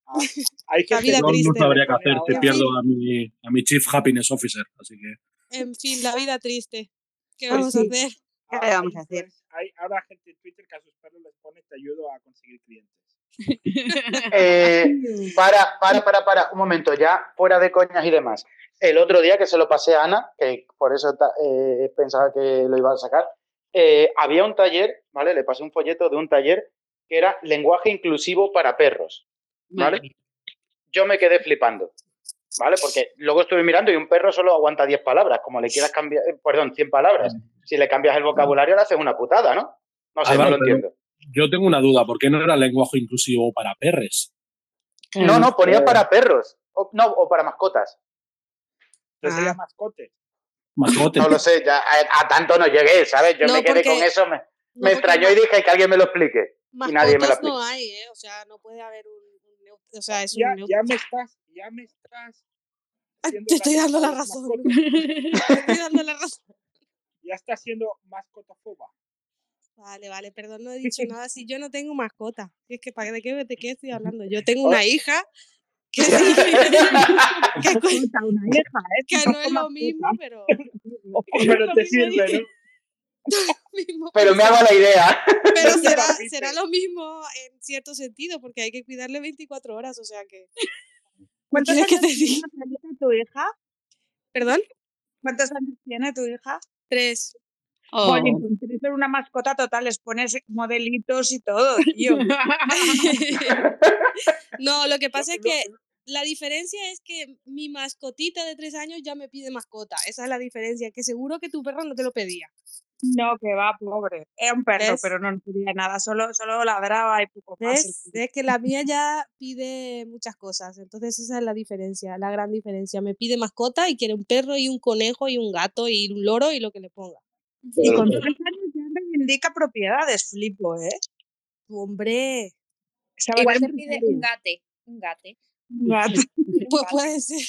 Ah, hay La gente vida triste. no sabría qué hacer En pierdo a mi, a mi Chief Happiness Officer, así que... En fin, la vida triste. ¿Qué vamos sí. a hacer? ¿Qué Ah, vamos a hacer? Hay ahora gente en Twitter que a sus perros les pone te ayudo a conseguir clientes. Eh, para, para, para, para, un momento, ya fuera de coñas y demás. El otro día que se lo pasé a Ana, que por eso eh, pensaba que lo iba a sacar, eh, había un taller, ¿vale? Le pasé un folleto de un taller que era lenguaje inclusivo para perros, ¿vale? Yo me quedé flipando, ¿vale? Porque luego estuve mirando y un perro solo aguanta 10 palabras, como le quieras cambiar, eh, perdón, 100 palabras. Si le cambias el vocabulario le haces una putada, ¿no? No sé, no lo entiendo. yo tengo una duda, ¿por qué no era lenguaje inclusivo para perres? No, no, ponía para perros. O, no, o para mascotas. Pero Ah. sería mascote. Mascotes. No lo sé, ya a, a tanto no llegué, ¿sabes? Yo No, me quedé porque- con eso, me, no, me porque extrañó y dije que alguien me lo explique. Y nadie me lo explica. no hay, ¿eh? O sea, no puede haber un, O sea, es un Ya, ya me estás, ya me estás. haciendo Te estoy dando la razón. Te estoy dando la razón. Ya estás siendo mascotofoba. Vale, vale, perdón, no he dicho nada. Si yo no tengo mascota, es que ¿para de qué, de qué estoy hablando? Yo tengo una hija que sí, que, ¿eh? que Un no es lo mismo, pero te sirve. ¿no? Pero me hago la idea. Pero será, será lo mismo en cierto sentido, porque hay que cuidarle 24 horas, o sea que. ¿Cuántos ¿Quieres que años te tiene tu hija? ¿Perdón? ¿Cuántos años tiene tu hija? Tres. Oh. Jolín, pues tienes que ser una mascota total, les pones modelitos y todo, tío. no, lo que pasa es que la diferencia es que mi mascotita de tres años ya me pide mascota. Esa es la diferencia, que seguro que tu perro no te lo pedía. No, que va, pobre. Era un perro, ¿Ves? pero no, no quería nada, solo, solo ladraba y poco más. Es que la mía ya pide muchas cosas. Entonces esa es la diferencia, la gran diferencia. Me pide mascota y quiere un perro y un conejo y un gato y un loro y lo que le ponga. Y con tres años ya reivindica propiedades, flipo, ¿eh? Hombre, Igual te pide un gate. Un gate. Un gato. pues puede ser.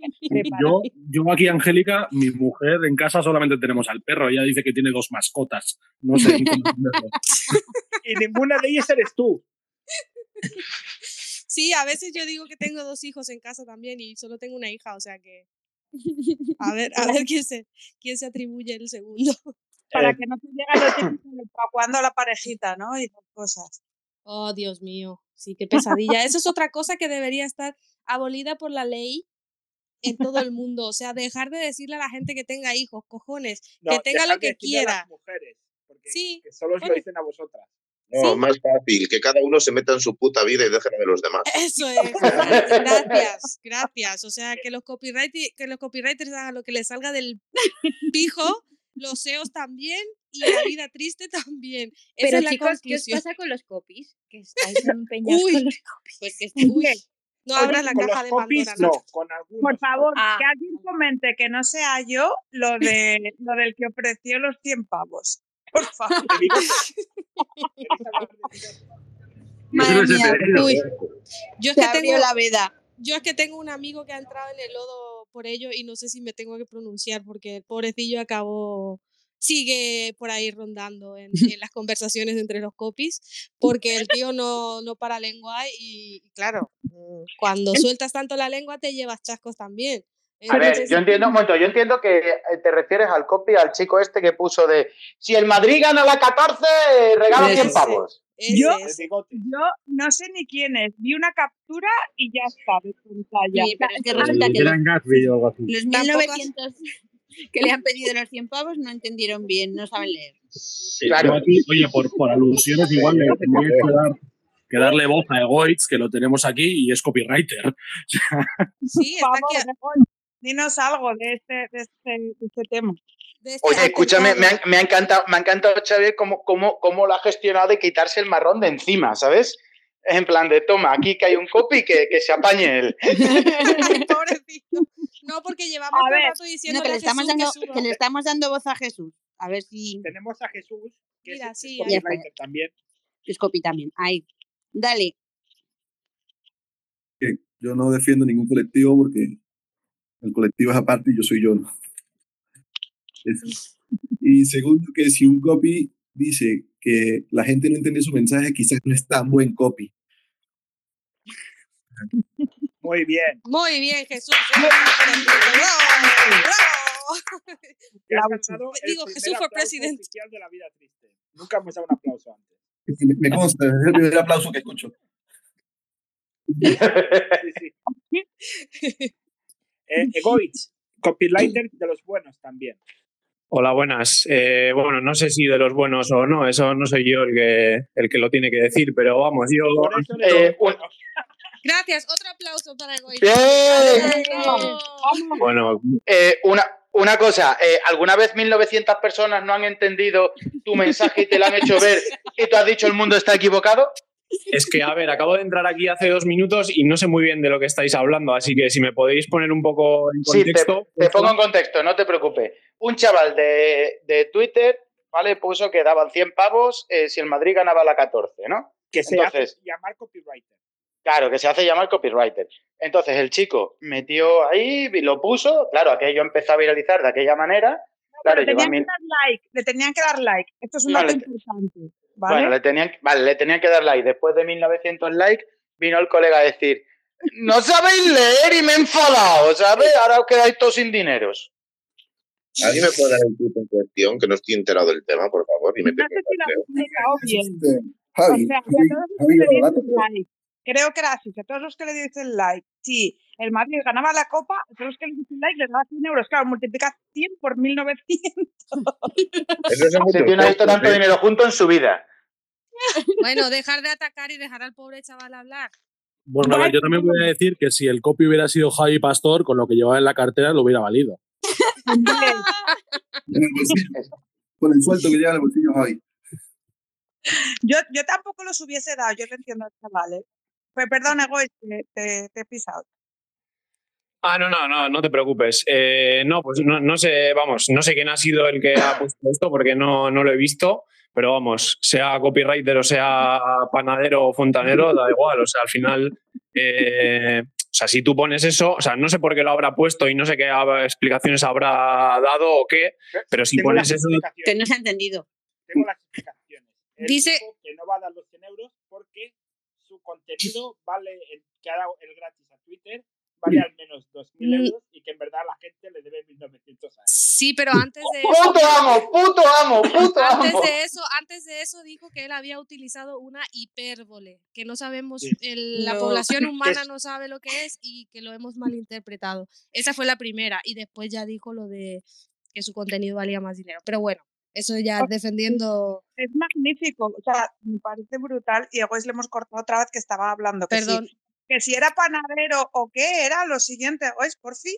Yo, yo aquí, Angélica, mi mujer en casa solamente tenemos al perro. Ella dice que tiene dos mascotas. No sé entenderlo. Y ninguna de ellas eres tú. Sí, a veces yo digo que tengo dos hijos en casa también y solo tengo una hija, o sea que. A ver, a ver quién se, quién se atribuye el segundo. Para Eh, que no te llegue lo típico de para cuando la parejita, ¿no? Y cosas. Oh, Dios mío, sí, qué pesadilla. Eso es otra cosa que debería estar abolida por la ley en todo el mundo. O sea, dejar de decirle a la gente que tenga hijos, cojones, no, que tenga lo de que a quiera. las mujeres, porque Sí, que solo os lo dicen a vosotras. No, más fácil, que cada uno se meta en su puta vida y deje de los demás. Eso es. Gracias, gracias. O sea, que los, copyright, que los copywriters hagan lo que les salga del pijo, los SEOs también y la vida triste también. Esa Pero es la chicos, ¿qué os conclusión. pasa con los copies? Que estáis empeñados Uy. con los copies. Pues que Uy, no abras la caja de copies, Pandora. no, con algunos. Por favor, Ah. que alguien comente que no sea yo lo, de, lo del que ofreció los 100 pavos. Por favor. Madre mía, Uy, yo es que tengo, la veda. yo es que tengo un amigo que ha entrado en el lodo por ello y no sé si me tengo que pronunciar porque el pobrecillo acabó sigue por ahí rondando en, en las conversaciones entre los copies porque el tío no, no para lengua y, claro, mm, cuando sueltas tanto la lengua te llevas chascos también. A ver, Entonces, yo entiendo, un momento, yo entiendo que eh, te refieres al copy, al chico este que puso de si el Madrid gana la 14, regala 100 Ese. pavos. ese, Yo- ese. Yo no sé ni quién es. Vi una captura y ya está, de pantalla. Sí, pero es que resulta que los, Eran Gatsby o algo así. los Tampoco 1900 que le han pedido los 100 pavos no entendieron bien, no saben leer. Sí, Yo Claro. aquí, oye, por, por alusiones, igual le tendría que, dar- que darle voz a Egoitz, que lo tenemos aquí y es copywriter. Sí, está aquí. dinos algo de este, de este, de este tema. de este Oye, escúchame, me ha, me ha encantado, me ha encantado Xavier cómo, cómo, cómo lo ha gestionado de quitarse el marrón de encima, ¿sabes? En plan de toma, aquí que hay un copy que, que se apañe él. Pobrecito. No, porque llevamos A todo el ver, rato diciendo No, que le, estamos Jesús dando, que le estamos dando voz a Jesús. A ver si Tenemos a Jesús, que Mira, es, sí, es ahí. copywriter también. es copy también. Ahí. Dale. yo no defiendo ningún colectivo porque el colectivo es aparte y yo soy yo. ¿no? Eso. Y segundo, que si un copy dice que la gente no entiende su mensaje, quizás no es tan buen copy. Muy bien. Muy bien, Jesús. Digo, Jesús for aplauso president. oficial de la vida triste. Nunca hemos dado un aplauso antes. Me, me consta, es el primer aplauso que escucho. Sí, sí. Eh, Egoitz, copywriter de los buenos también. Hola, buenas. Eh, bueno, no sé si de los buenos o no, eso no soy yo el que, el que lo tiene que decir, pero vamos, yo... Eh, buenos. Gracias. Otro aplauso para Egoísta. ¡Bien! Bueno, Eh, una, una cosa, eh, ¿alguna vez 1900 personas no han entendido tu mensaje y te lo han hecho ver y tú has dicho el mundo está equivocado? Es que, a ver, acabo de entrar aquí hace dos minutos y no sé muy bien de lo que estáis hablando, así que si me podéis poner un poco en Sí, te, contexto. te pongo en contexto, no te preocupes. Un chaval de, de Twitter, ¿vale? Puso que daban 100 pavos eh, si el Madrid ganaba la 14, ¿no? Que se Entonces, hace llamar copywriter. Claro, que se hace llamar copywriter. Entonces el chico metió ahí y lo puso, claro, aquello empezó a viralizar de aquella manera. Claro, le, tenían mil- que dar like, le tenían que dar like. Esto es un dato te- importante. ¿vale? Bueno, le tenían, vale, le tenían que dar like. Después de 1900 likes, vino el colega a decir: No sabéis leer y me he enfadado, ¿sabes? Ahora os quedáis todos sin dineros. ¿Alguien me puede dar el tweet en cuestión? Que no estoy enterado del tema, por favor. Y me No sé si lo has explicado bien. Javi, o sea, Javi, si a todos los Javi, creo que era así, si a todos los que le dicen like, si el Madrid ganaba la copa, a todos los que le dicen like les daba 100 euros. Claro, multiplica 100 por 1900. Se tiene visto tanto dinero junto en su vida. Bueno, dejar de atacar y dejar al pobre chaval hablar. Bueno, a ver, yo también voy a decir que si el copy hubiera sido Javi Pastor, con lo que llevaba en la cartera lo hubiera valido. Con el sueldo que lleva en el bolsillo Javi. Yo, yo tampoco los hubiese dado, yo lo entiendo al chaval. ¿eh? Pues perdón, Egois, te, te, te he pisado. Ah, no, no, no, no te preocupes. Eh, no, pues no, no sé, vamos, no sé quién ha sido el que ha puesto esto porque no, no lo he visto, pero vamos, sea copywriter o sea panadero o fontanero, da igual. O sea, al final, eh, o sea, si tú pones eso, o sea, no sé por qué lo habrá puesto y no sé qué explicaciones habrá dado o qué, pero si Tengo pones eso. Que no se ha entendido. Tengo las explicaciones. Dice- que no va a dar los 100 euros contenido vale, el que ha dado el gratis a Twitter, vale al menos 2.000 Mm. euros y que en verdad la gente le debe 1.900 a él. Sí, pero antes de eso. ¡Puto amo! ¡Puto amo! ¡Puto Antes amo! de eso, antes de eso dijo que él había utilizado una hipérbole, que no sabemos, Sí. el- la No. población humana no sabe lo que es y que lo hemos malinterpretado. Esa fue la primera y después ya dijo lo de que su contenido valía más dinero. Pero bueno, eso ya defendiendo. Es magnífico, o sea, me parece brutal. Y Egois le hemos cortado otra vez que estaba hablando. Que Perdón. Si, que si era panadero o qué era lo siguiente, Egois, por fin.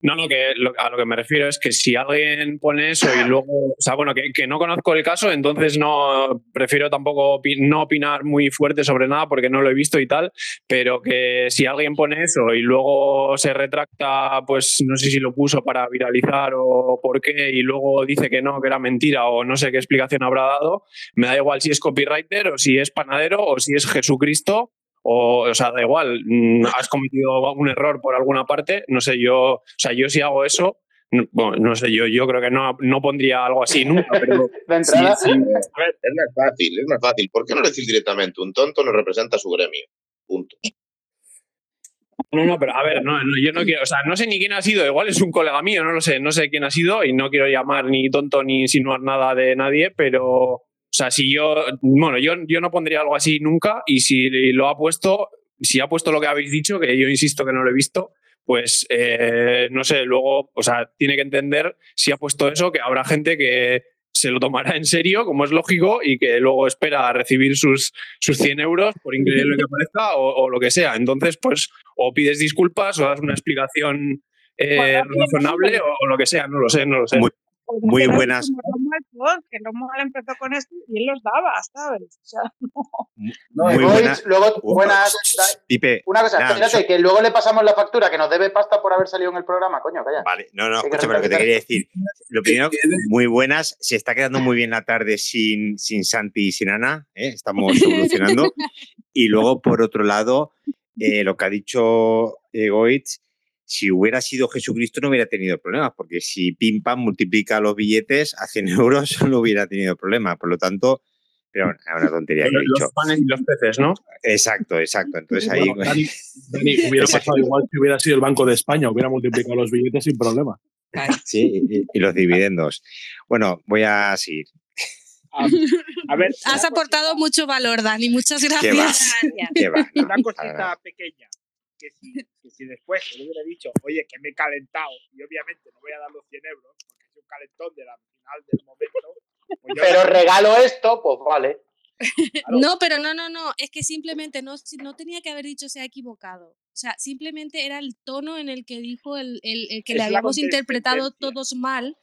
No, no, que lo- a lo que me refiero es que si alguien pone eso y luego, o sea, bueno, que, no conozco el caso, entonces no prefiero tampoco no opinar muy fuerte sobre nada porque no lo he visto y tal, pero que si alguien pone eso y luego se retracta, pues no sé si lo puso para viralizar o por qué, y luego dice que no, que era mentira o no sé qué explicación habrá dado, me da igual si es copywriter o si es panadero o si es Jesucristo o, o sea, da igual, mm, has cometido algún error por alguna parte, no sé, yo, o sea, yo si hago eso, no, bueno, no sé, yo, yo creo que no, no pondría algo así nunca, pero De entrada, sí, sí. Es más fácil, es más fácil. ¿Por qué no decir directamente un tonto no representa a su gremio? Punto. No, no, pero a ver, no, no, yo no quiero, o sea, no sé ni quién ha sido, igual es un colega mío, no lo sé, no sé quién ha sido y no quiero llamar ni tonto ni insinuar nada de nadie, pero, sea, si yo, bueno, yo, yo no pondría algo así nunca y si lo ha puesto, si ha puesto lo que habéis dicho, que yo insisto que no lo he visto, pues eh, no sé, luego, o sea, tiene que entender si ha puesto eso, que habrá gente que se lo tomará en serio, como es lógico, y que luego espera a recibir sus, sus 100 euros, por increíble que parezca, o, o lo que sea. Entonces, pues, o pides disculpas o das una explicación eh, razonable o, o lo que sea, no lo sé, no lo sé. Muy, muy hacer buenas. Que empezó con esto y él los daba, ¿sabes? O sea, no. No, Muy Egois, buena- luego, Uh, buenas. da- Pipe, Una cosa, nada, espérate, que luego le pasamos la factura que nos debe pasta por haber salido en el programa, coño, calla. Vale, no, no, que escúchame lo que te quería decir. Lo primero, muy buenas. Se está quedando muy bien la tarde sin, sin Santi y sin Ana. ¿eh? Estamos evolucionando. y luego, por otro lado, eh, lo que ha dicho Egoitz, si hubiera sido Jesucristo no hubiera tenido problemas, porque si Pim Pam multiplica los billetes a 100 euros no hubiera tenido problemas. Por lo tanto, pero bueno, es una tontería que he Los dicho. panes y los peces, ¿no? Exacto, exacto. Entonces ahí... Bueno, Dani, Dani, hubiera pasado igual si hubiera sido el Banco de España, hubiera multiplicado los billetes sin problema. Sí, y, y los dividendos. Bueno, voy a seguir. A, a ver, Has aportado mucho valor, Dani. Muchas ¿Qué va? gracias. ¿Qué va? No, una cosita pequeña. Que si, que si después le hubiera dicho, oye, que me he calentado y obviamente no voy a dar los 100 euros porque es un calentón de la final del momento. pues yo- Pero regalo esto, pues vale. No, pero no, no, no. Es que simplemente no, si- no tenía que haber dicho se ha equivocado. O sea, simplemente era el tono en el que dijo el, el- el que Es le habíamos interpretado todos mal.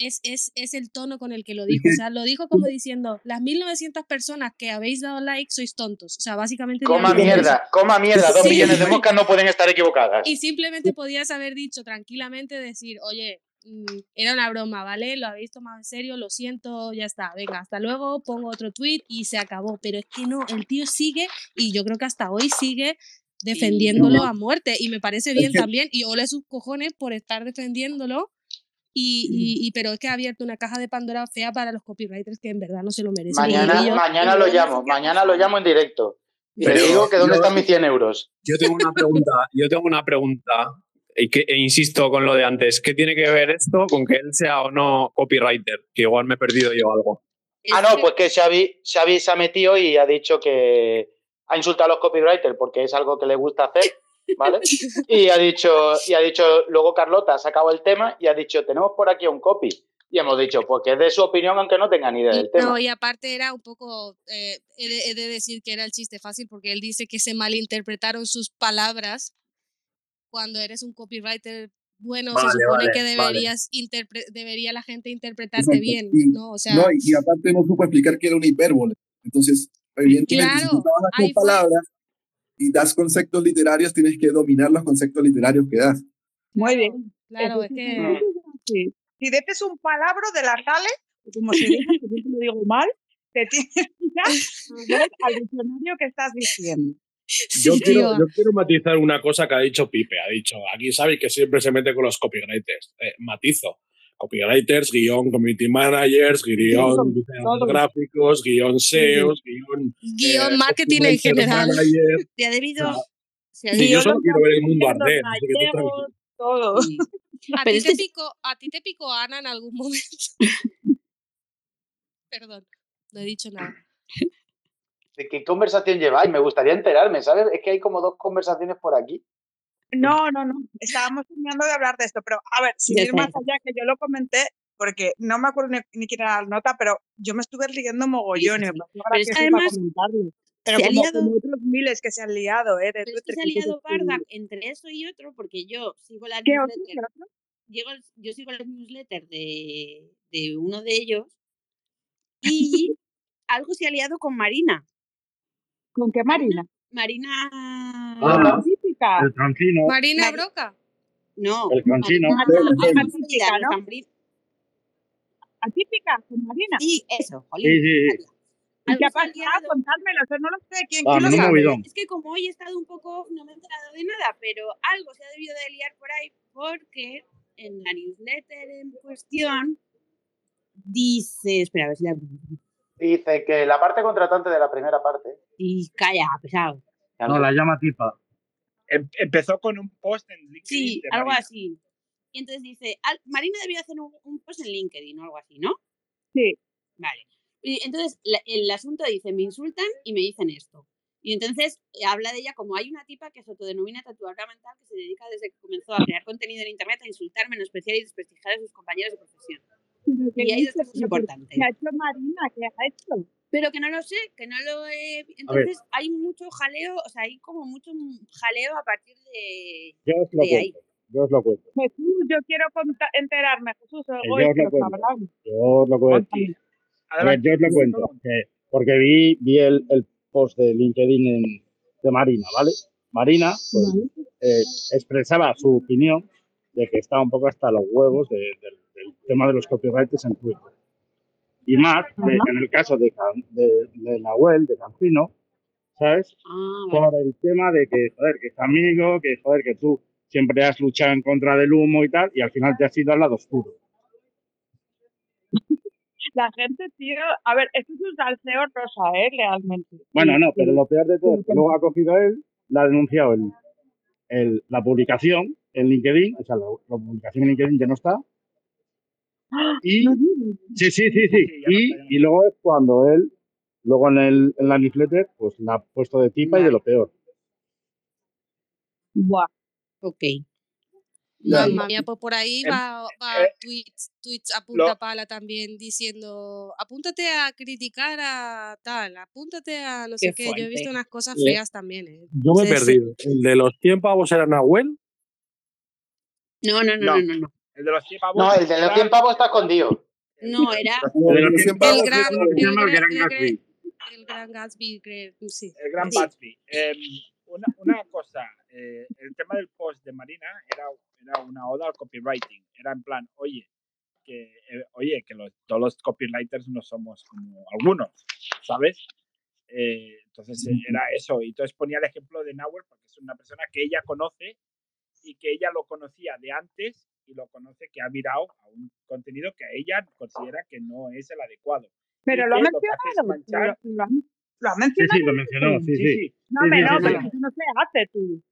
Es, es, es el tono con el que lo dijo. O sea, lo dijo como diciendo, las 1900 personas que habéis dado like sois tontos. O sea, básicamente... Coma mierda, coma mierda. Dos Sí. millones de moscas no pueden estar equivocadas. Y simplemente podías haber dicho tranquilamente, decir, oye, mm, era una broma, ¿vale? Lo habéis tomado en serio, lo siento, ya está, venga, hasta luego, pongo otro tweet y se acabó. Pero es que no, el tío sigue y yo creo que hasta hoy sigue defendiéndolo a muerte y me parece bien también y ole sus cojones por estar defendiéndolo. Y, y- y- pero es que ha abierto una caja de Pandora fea para los copywriters que en verdad no se lo merecen. Mañana, ellos- mañana lo llamo, mañana lo llamo en directo. Y le Pero digo que dónde yo- están mis 100 euros. Yo tengo una pregunta, yo tengo una pregunta, y que, e insisto con lo de antes, ¿qué tiene que ver esto con que él sea o no copywriter? Que igual me he perdido yo algo. Ah, no, pues que Xavi, Xavi se ha metido y ha dicho que ha insultado a los copywriters porque es algo que le gusta hacer, ¿vale? Y ha dicho, y ha dicho, luego Carlota ha sacado el tema y ha dicho, tenemos por aquí un copy. Y hemos dicho, pues que es de su opinión aunque no tenga ni idea del tema. No, y aparte era un poco, eh, he, de, he de decir que era el chiste fácil porque él dice que se malinterpretaron sus palabras cuando eres un copywriter bueno, Vale, se supone vale, que vale. deberías interpre- debería la gente interpretarte Exacto, bien, y- ¿no? O sea, no, y aparte no supo explicar que era una hipérbole. Entonces, evidentemente, si tú Claro, fue. palabras y das conceptos literarios, tienes que dominar los conceptos literarios que das. Muy bien. claro, es que... Sí. Si dices un palabra de la tale, como se dice, que siempre lo digo mal, te tienes que ir al diccionario que estás diciendo. Yo, Sí, quiero, yo quiero matizar una cosa que ha dicho Pipe. Ha dicho, aquí sabéis que siempre se mete con los copywriters. Eh, matizo. Copywriters, guion community managers, guion gráficos, guion SEOs, guion... Guión eh, marketing en general. manager. Te ha debido... O sea, se ha Sí, debido- yo solo quiero ver el mundo arder. todo. ¿A ti, te picó, ¿A ti te picó Ana en algún momento? Perdón, no he dicho nada. ¿De qué conversación lleváis? Me gustaría enterarme, ¿sabes? Es que hay como dos conversaciones por aquí. No, no, no. Estábamos terminando de hablar de esto, pero a ver, sin Ya ir sé. más allá, que yo lo comenté, porque no me acuerdo ni, ni quién era la nota, pero yo me estuve riendo mogollón me pareció Pero es que además comentarlo. Pero se ha liado- como otros miles que se han liado, ¿eh? De Pero es que se ha liado Barda entre eso y otro, porque yo sigo la ¿Qué otro? newsletter. llego yo sigo la newsletter de, de uno de ellos y algo se ha liado con Marina. ¿Con qué Marina? Marina. Ah, el francino. Marina Mari- Broca. No. El francino. Marina atípica, con Marina. Sí, eso, Sí, jolín. sí, sí. ¿Y qué ha pasado? Contádmelo, eso no lo sé. ¿Quién, Ah, quién lo menudo sabe? movidón. Es que como hoy he estado un poco, no me he enterado de nada, pero algo se ha debido de liar por ahí porque en la newsletter en cuestión dice, espera, a ver si la Dice que la parte contratante de la primera parte. y calla, pesado. No, la llama tipa. Em- empezó con un post en LinkedIn. Sí, de algo Marina. así. Y entonces dice, "Al- Marina debió hacer un, un post en LinkedIn o algo así, ¿no? Sí. Vale. Y entonces la- el asunto dice, me insultan y me dicen esto. Y entonces eh, habla de ella como hay una tipa que se autodenomina tatuadora mental que se dedica desde que comenzó a crear contenido en internet a insultar, menospreciar y desprestigiar a sus compañeros de profesión. Pero ¿qué Y hay dos cosas Pero, ¿pero importantes. ¿Qué ha hecho Marina? ¿Qué ha hecho? Pero que no lo sé, que no lo he... Entonces hay mucho jaleo, o sea, hay como mucho jaleo a partir de, Yo os lo de ahí. cuento. Yo os lo cuento. Jesús, yo quiero enterarme. Jesús, yo hoy os que lo cuento. Yo os lo cuento. A ver, yo os lo cuento. que- porque vi, vi el, el post de LinkedIn en- de Marina, ¿vale? Marina pues, eh, expresaba su opinión de que estaba un poco hasta los huevos de- del, del tema de los copywriters en Twitter. Y más, de- en el caso de, de, de Nahuel, de Cancino, ¿sabes? Ah, Por el tema de que, joder, que es amigo, que, joder, que tú siempre has luchado en contra del humo y tal, y al final te has ido al lado oscuro. La gente, tío, a ver, esto es un salseo rosa, ¿eh? Realmente. Bueno, no, pero lo peor de todo es que luego ha cogido él, la ha denunciado el, el- la publicación en LinkedIn, o sea, la, la publicación en LinkedIn ya no está. Y, sí, sí, sí, sí. Y, y luego es cuando él, luego en, el, en la newsletter, pues la ha puesto de tipa y de lo peor. Buah. Ok. Mamma mía, pues por ahí Em, va, va eh, tweets, tweets a punta lo- pala también diciendo, apúntate a criticar a tal, apúntate a no Qué sé qué. Yo he visto unas cosas Le- feas también, ¿eh? Yo me he perdido. ¿El de los 100 pavos era Nahuel? No, no, no, No. no, no. No, El de los 100 pavos. No, el de los era- 100 pavos está escondido. No, era El de los 100 pavos El es gran, el gran, el gran- Gatsby. el gran Gatsby, creo, sí. El Gran Sí. Gatsby. Em, una, una cosa, eh, el tema del post de Marina era, era una oda al copywriting. Era en plan, oye, que, eh, oye, que los- todos los copywriters no somos como algunos, ¿sabes? Eh, entonces eh, era eso. Y entonces ponía el ejemplo de Nauer porque es una persona que ella conoce y que ella lo conocía de antes y lo conoce que ha virado a un contenido que a ella considera que no es el adecuado. Pero lo ha mencionado. manchar- Lo, lo ha- lo ha Sí, mencionado. sí, lo mencionó, sí, sí. No, Sí, me sí, no, sí, pero sí. eso no se hace tú.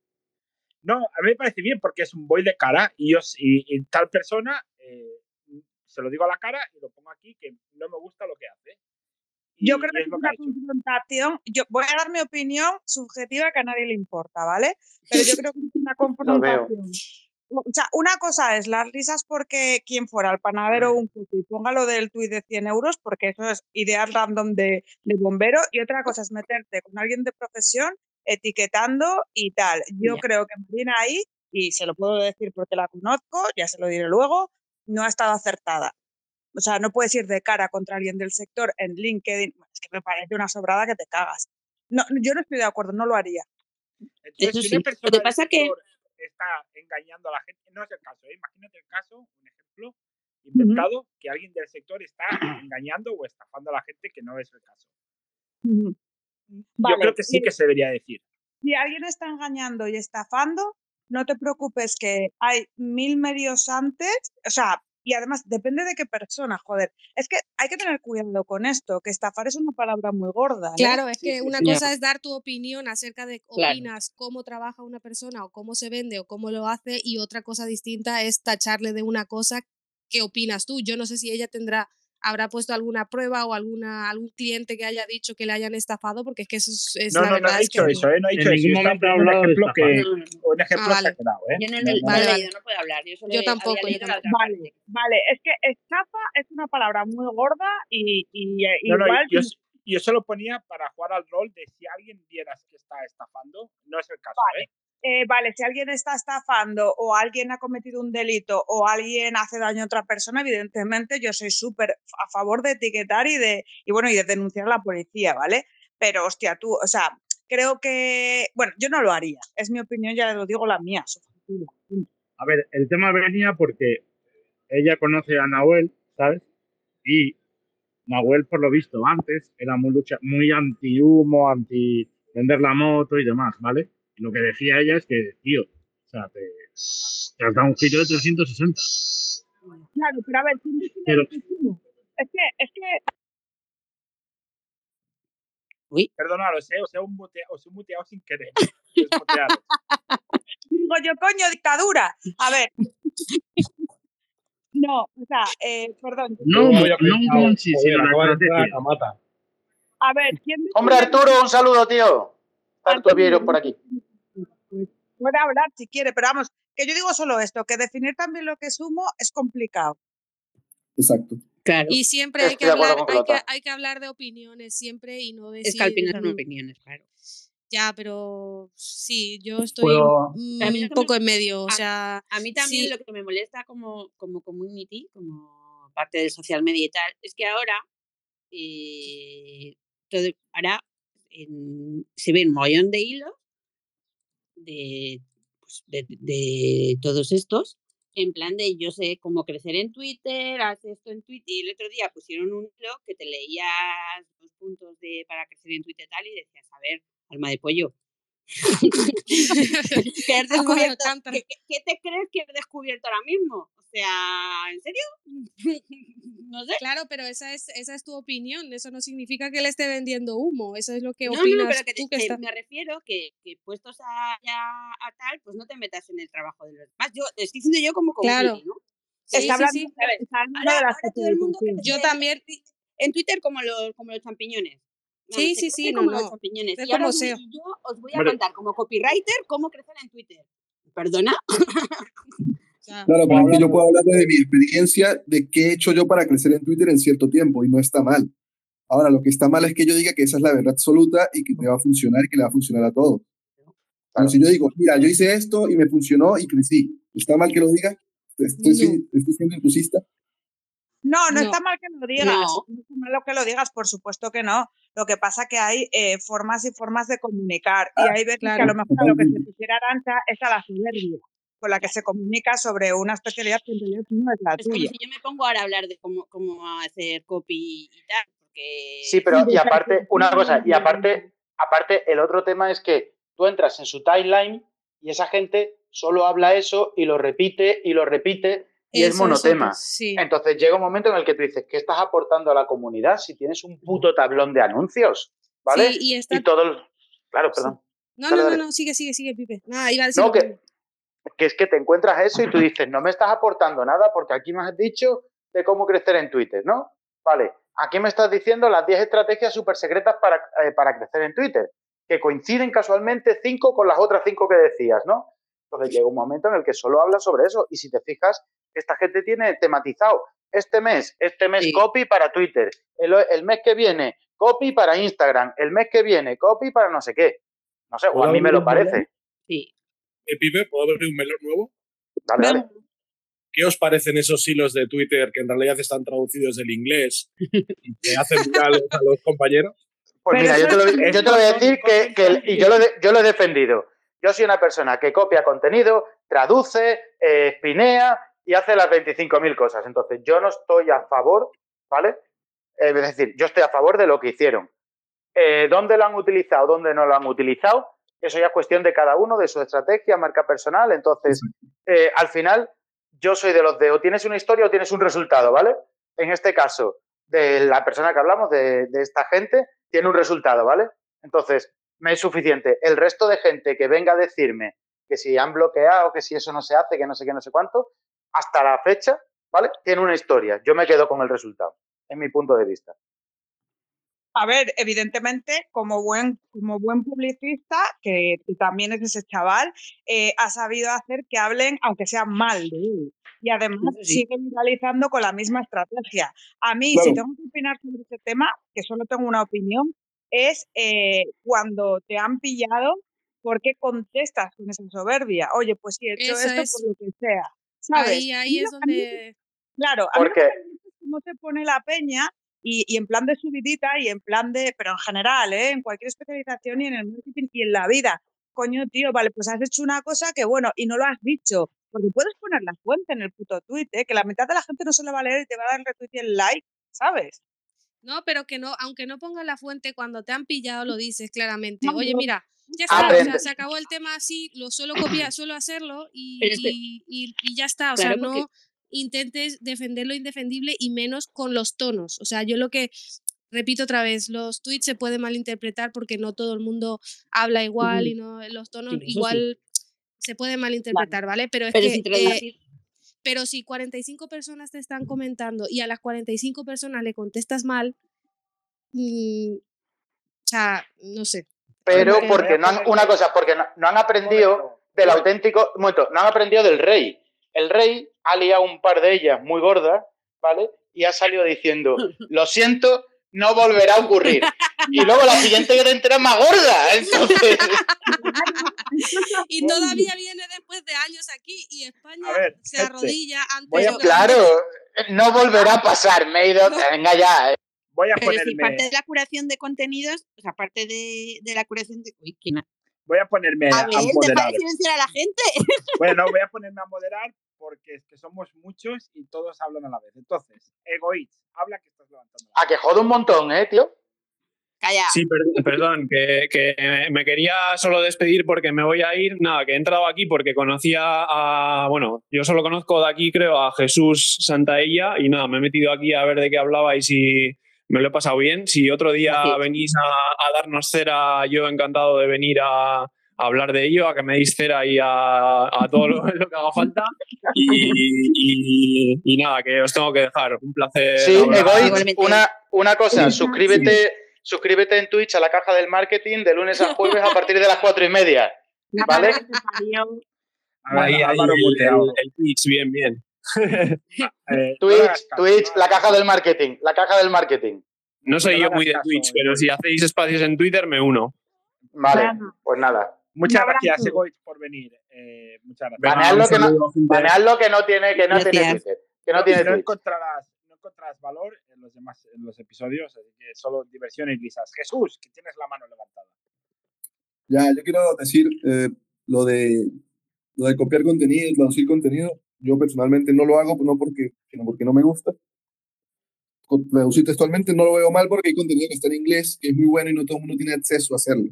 No, a mí me parece bien porque es un boy de cara y, yo, y, y tal persona eh, se lo digo a la cara y lo pongo aquí que no me gusta lo que hace. Y, Yo creo que es una confrontación. Yo voy a dar mi opinión subjetiva que a nadie le importa, ¿vale? Pero yo creo que es una confrontación. O sea, una cosa es las risas porque quien fuera el panadero un puto y ponga lo del tuit de 100 euros porque eso es ideas random de, de bombero y otra cosa es meterte con alguien de profesión etiquetando y tal. Yo Ya. creo que Marina ahí, y se lo puedo decir porque la conozco, ya se lo diré luego, no ha estado acertada. O sea, no puedes ir de cara contra alguien del sector en LinkedIn. Es que me parece una sobrada que te cagas. No, yo no estoy de acuerdo, no lo haría. Entonces, Eso sí. Lo que pasa que está engañando a la gente, no es el caso, ¿eh? imagínate el caso, un ejemplo inventado, que alguien del sector está engañando o estafando a la gente que no es el caso. Yo Vale, creo que sí. que se debería decir. Si alguien está engañando y estafando, no te preocupes que hay mil medios antes, o sea, y además depende de qué persona, joder. Es que hay que tener cuidado con esto, que estafar es una palabra muy gorda. ¿eh? Claro, es que sí, una sí. cosa es dar tu opinión acerca de Claro. opinas cómo trabaja una persona o cómo se vende o cómo lo hace y otra cosa distinta es tacharle de una cosa que opinas tú. Yo no sé si ella tendrá habrá puesto alguna prueba o alguna algún cliente que haya dicho que le hayan estafado porque es que eso es, es No, la no, no verdad ha es que dicho eso, ¿eh? no ha En dicho eso. ningún momento hablado de que, un ejemplo Ah, vale. exagerado. ¿eh? Yo no, No, no, no, no Vale, he vale. leído, no puedo hablar. Yo solo Yo he- tampoco, yo tampoco. Vale, vale, es que estafa es una palabra muy gorda y, y, eh, No, no, igual yo, yo se lo ponía para jugar al rol de si alguien vieras que está estafando, no es el caso, ¿eh? Eh, vale, si alguien está estafando o alguien ha cometido un delito o alguien hace daño a otra persona, evidentemente yo soy súper a favor de etiquetar y de, y bueno, y de denunciar a la policía, ¿vale? Pero hostia, tú, o sea, creo que, bueno, yo no lo haría, es mi opinión, ya lo digo la mía. A ver, el tema venía porque ella conoce a Nahuel, ¿sabes? Y Nahuel, por lo visto, antes era muy, lucha, muy anti-humo, anti vender la moto y demás, ¿vale? Lo que decía ella es que, tío, o sea, te, te has dado un giro de 360. Claro, pero a ver, ¿quién define Pero- lo que es? Es que, es que Perdonaros, ¿eh? Os he, mute- os he muteado sin querer. Digo yo, coño, dictadura. A ver. No, o sea, eh, perdón. No, no, no, sí, sí, Joder, una acaba de entrar estrategia. a Mata. A ver, ¿quién Hombre, Arturo, un saludo, tío. Arturo Vieiro por aquí. Puede hablar si quiere, pero vamos, que yo digo solo esto, que definir también lo que es humo es complicado. Exacto. Claro. Y siempre hay que, hablar, hay, que, hay que hablar de opiniones siempre y no Es decir... que al final son opiniones, claro. Ya, pero sí, yo estoy Puedo- A mí lo un me- poco en medio, o a- sea... A mí también sí. lo que me molesta como, como community, como parte del social media y tal, es que ahora, eh, todo, ahora en- se ve un mollón de hilos de, pues, de, de todos estos, en plan de yo sé cómo crecer en Twitter, haz esto en Twitter, y el otro día pusieron un hilo que te leías dos puntos de para crecer en Twitter tal y decías, a ver, alma de pollo. que has Alma de descubierto. ¿qué, qué- qué te crees que he descubierto ahora mismo? O sea, ¿en serio? no sé. Claro, pero esa es, esa es tu opinión, eso no significa que le esté vendiendo humo, eso es lo que No, no, opinas pero que, tú te- que que estás... me refiero que, que puestos a, a tal, pues no te metas en el trabajo de los demás. Yo te estoy diciendo yo como Claro. ¿no? Sí, está hablando, sí. ¿sabes? está hablando Ahora, de la ahora todo el mundo que Yo también, en Twitter como los, como los champiñones. Sí, sí, sí, no, no. Sé Y ahora yo os voy a contar como copywriter cómo crecer en Twitter. ¿Perdona? Claro, pero es que yo puedo hablar desde mi experiencia de qué he hecho yo para crecer en Twitter en cierto tiempo y no está mal. Ahora, lo que está mal es que yo diga que esa es la verdad absoluta y que te va a funcionar y que le va a funcionar a todos. Pero si yo digo, mira, yo hice esto y me funcionó y crecí, ¿está mal que lo diga? ¿Estoy, estoy, estoy siendo entusiasta? No, no, No. está mal que lo digas. No. No. está mal lo que lo digas, por supuesto que no. Lo que pasa que hay eh, formas y formas de comunicar. Y hay veces que a claro. lo mejor a lo que se refiere Arancha es a la soberbia con la que se comunica sobre una especialidad que en realidad no es la Es como tuya. si yo me pongo ahora a hablar de cómo, cómo hacer copy y tal. Porque... Sí, pero y aparte, una cosa, y aparte, aparte, el otro tema es que tú entras en su timeline y esa gente solo habla eso y lo repite y lo repite y es monotema. sí. Entonces llega un momento en el que tú dices, ¿qué estás aportando a la comunidad si tienes un puto tablón de anuncios? ¿Vale? Sí, y está- Y todo el... Claro, perdón. No, Dale, no, no, dale. no, sigue, sigue, sigue, Pipe. Nada, iba a decir No, que, que es que te encuentras eso y tú dices, no me estás aportando nada porque aquí me has dicho de cómo crecer en Twitter, ¿no? Vale, aquí me estás diciendo las 10 estrategias súper secretas para, eh, para crecer en Twitter, que coinciden casualmente 5 con las otras 5 que decías, ¿no? Entonces llega un momento en el que solo hablas sobre eso y si te fijas, esta gente tiene tematizado este mes, este mes Sí. copy para Twitter, el, el mes que viene copy para Instagram, el mes que viene copy para no sé qué. No sé, o a ¿Puedo mí me lo melón? parece. Sí. Eh, Pipe, ¿puedo abrir un melón nuevo? Dale, dale. ¿Qué os parecen esos hilos de Twitter que en realidad están traducidos del inglés y que hacen virales a los compañeros? Pues mira, yo te, lo, es- yo te lo voy a decir que, que- y yo lo, de- yo lo he defendido. Yo soy una persona que copia contenido, traduce, eh, espinea y hace las 25.000 cosas. Entonces, yo no estoy a favor, ¿vale? Eh, es decir, yo estoy a favor de lo que hicieron. Eh, ¿Dónde lo han utilizado? ¿Dónde no lo han utilizado? Eso ya es cuestión de cada uno, de su estrategia, marca personal. Entonces, eh, al final, yo soy de los de o tienes una historia o tienes un resultado, ¿vale? En este caso, de la persona que hablamos, de, de esta gente, tiene un resultado, ¿vale? Entonces, me es suficiente. El resto de gente que venga a decirme que si han bloqueado, que si eso no se hace, que no sé qué, no sé cuánto, hasta la fecha, ¿vale? Tiene una historia. Yo me quedo con el resultado, en mi punto de vista. A ver, evidentemente, como buen, como buen publicista, que tú también es ese chaval, eh, ha sabido hacer que hablen, aunque sea mal de él. Y además sí. sigue viralizando con la misma estrategia. A mí, Claro. si tengo que opinar sobre este tema, que solo tengo una opinión, es eh, cuando te han pillado, ¿por qué contestas con esa soberbia? Oye, pues sí, he hecho Eso esto es. por lo que sea. ¿Sabes? Ahí, A es a donde. Claro, a mí Porque- se pone la peña y, y en plan de subidita y en plan de, pero en general, ¿eh? en cualquier especialización y en el marketing y en la vida. Coño, tío, vale, pues has hecho una cosa que bueno, y no lo has dicho. Porque puedes poner la fuente en el puto tweet, ¿eh? que la mitad de la gente no se lo va a leer y te va a dar el retweet y el like, ¿sabes? No, pero que no, aunque no pongas la fuente, cuando te han pillado lo dices claramente. No, Oye, no. mira, ya está, o sea, se acabó el tema así, lo suelo copiar, suelo hacerlo y, y- y- y ya está. O sea, porque- no intentes defender lo indefendible y menos con los tonos. O sea, yo lo que repito otra vez, los tweets se pueden malinterpretar porque no todo el mundo habla igual y no los tonos Sí, eso sí. igual se pueden malinterpretar, ¿vale? Pero es Pero que si eh, pero si 45 personas te están comentando y a las 45 personas le contestas mal, mm, o sea, no sé. Pero porque no han, una cosa, porque no, no han aprendido del auténtico, momento, no han aprendido del rey. El rey ha liado un par de ellas muy gordas, ¿vale? Y ha salido diciendo, lo siento, no volverá a ocurrir. Y luego la siguiente que te enteras más gorda. Entonces, Y todavía viene después de años aquí y España ver, se arrodilla ante voy a- una- claro, no volverá a pasar. Me he ido, venga ya. Voy a Pero si ponerme, parte de la curación de contenidos, o sea, parte de, de la curación de. Uy, ¿quién voy a ponerme a, A ver, deja moderar. de silenciar a la gente. Bueno, no, voy a ponerme a moderar porque es que somos muchos y todos hablan a la vez. Entonces, Egoitz, habla que estás levantando. A que jode un montón, ¿eh, tío? Calla. Sí, per- perdón, que, que me quería solo despedir porque me voy a ir. Nada, que he entrado aquí porque conocía a. Bueno, yo solo conozco de aquí, creo, a Jesús Santaella y nada, me he metido aquí a ver de qué hablaba y si me lo he pasado bien. Si otro día venís a, a darnos cera, yo encantado de venir a, a hablar de ello, a que me deis cera y a, a todo lo, lo que haga falta. Y, y- y nada, que os tengo que dejar. Un placer. Sí, Igualmente. una, una cosa, suscríbete, suscríbete en Twitch a la caja del marketing de lunes a jueves a partir de las cuatro y media. ¿Vale? Ahí, ahí, el, el- el Twitch, bien, bien. Eh, Twitch, caso, Twitch, la caja del marketing, la caja del marketing. No soy no yo muy de caso, Twitch, pero si hacéis espacios en Twitter, me uno. Vale, pues nada. Muchas gracias, Egoich, por venir. Eh, muchas gracias. Baneadlo que, no, baneadlo que no tiene, que no tiene. Twitter. Que no tiene no encontrarás, no encontrarás valor en los demás en los episodios, así que solo diversión y risas. Jesús, que tienes la mano levantada. Ya, yo quiero decir eh, lo, de, lo de copiar contenido, traducir contenido. Yo personalmente no lo hago, no porque, sino porque no me gusta. Traducir textualmente no lo veo mal porque hay contenido que está en inglés, que es muy bueno y no todo el mundo tiene acceso a hacerlo.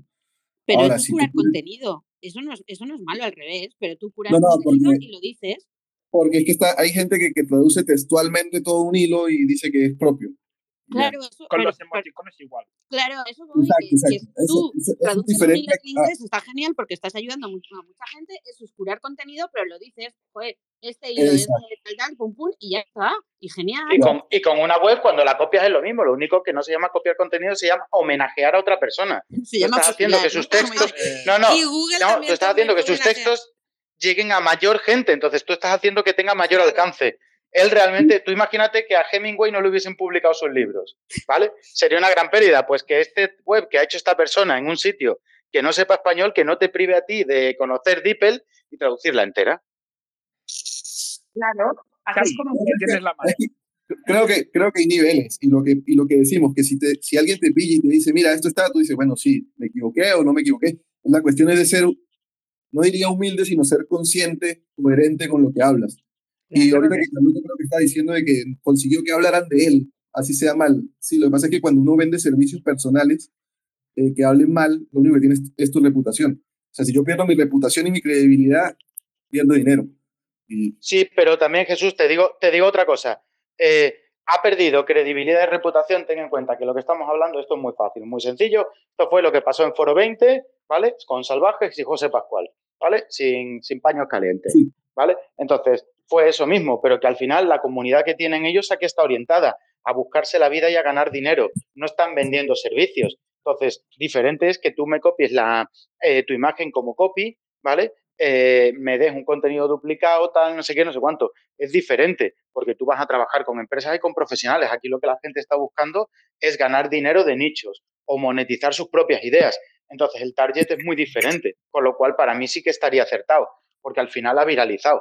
Pero Ahora, es curar contenido. Eso no, es, eso no es malo al revés, pero tú curas No, no, contenido porque- y lo dices. Porque es que está, hay gente que, que traduce textualmente todo un hilo y dice que es propio. Claro, eso, Con pero- los emoticonos igual. claro, eso voy, Exacto, que, exacto. Tú eso- eso es traduces un diferente inglés está genial porque estás ayudando a mucha, a mucha gente, eso es curar contenido, pero lo dices, joder, este hilo es tal, tal, pum, pum, y ya está, y genial. Y con, y con una web, cuando la copias es lo mismo. Lo único que no se llama copiar contenido, se llama homenajear a otra persona. Se Tú llama estás haciendo que sus ¿no? textos. Eh, No, no. Y Google no, tú estás haciendo que sus homenajear. textos lleguen a mayor gente. Entonces tú estás haciendo que tenga mayor alcance. Él realmente, tú imagínate que a Hemingway no le hubiesen publicado sus libros, ¿vale? Sería una gran pérdida, pues que este web que ha hecho esta persona en un sitio que no sepa español, que no te prive a ti de conocer DeepL y traducirla entera. Claro, así Xavi, es como que tienes la mano. Creo que creo que hay niveles y lo que y lo que decimos que si te si alguien te pilla y te dice mira esto está tú dices bueno sí me equivoqué o no me equivoqué la cuestión es de ser no diría humilde sino ser consciente coherente con lo que hablas y ahorita que Carlota creo que está diciendo de que consiguió que hablaran de él así sea mal sí lo que pasa es que cuando uno vende servicios personales eh, que hablen mal lo único que tienes es tu reputación o sea si yo pierdo mi reputación y mi credibilidad pierdo dinero y Sí, pero también Jesús, te digo, te digo otra cosa. Eh, ha perdido credibilidad y reputación. Ten en cuenta que lo que estamos hablando, esto es muy fácil, muy sencillo. Esto fue lo que pasó en Foro 20, ¿vale? Con Salvajes y José Pascual, ¿vale? Sin, sin paños calientes, Sí. ¿Vale? Entonces, fue eso mismo, pero que al final la comunidad que tienen ellos aquí está orientada a buscarse la vida y a ganar dinero. No están vendiendo servicios. Entonces, diferente es que tú me copies la, eh, tu imagen como copy, ¿vale? Eh, me des un contenido duplicado, tal, no sé qué, no sé cuánto. Es diferente, porque tú vas a trabajar con empresas y con profesionales. Aquí lo que la gente está buscando es ganar dinero de nichos o monetizar sus propias ideas. Entonces, el target es muy diferente, con lo cual para mí sí que estaría acertado, porque al final ha viralizado.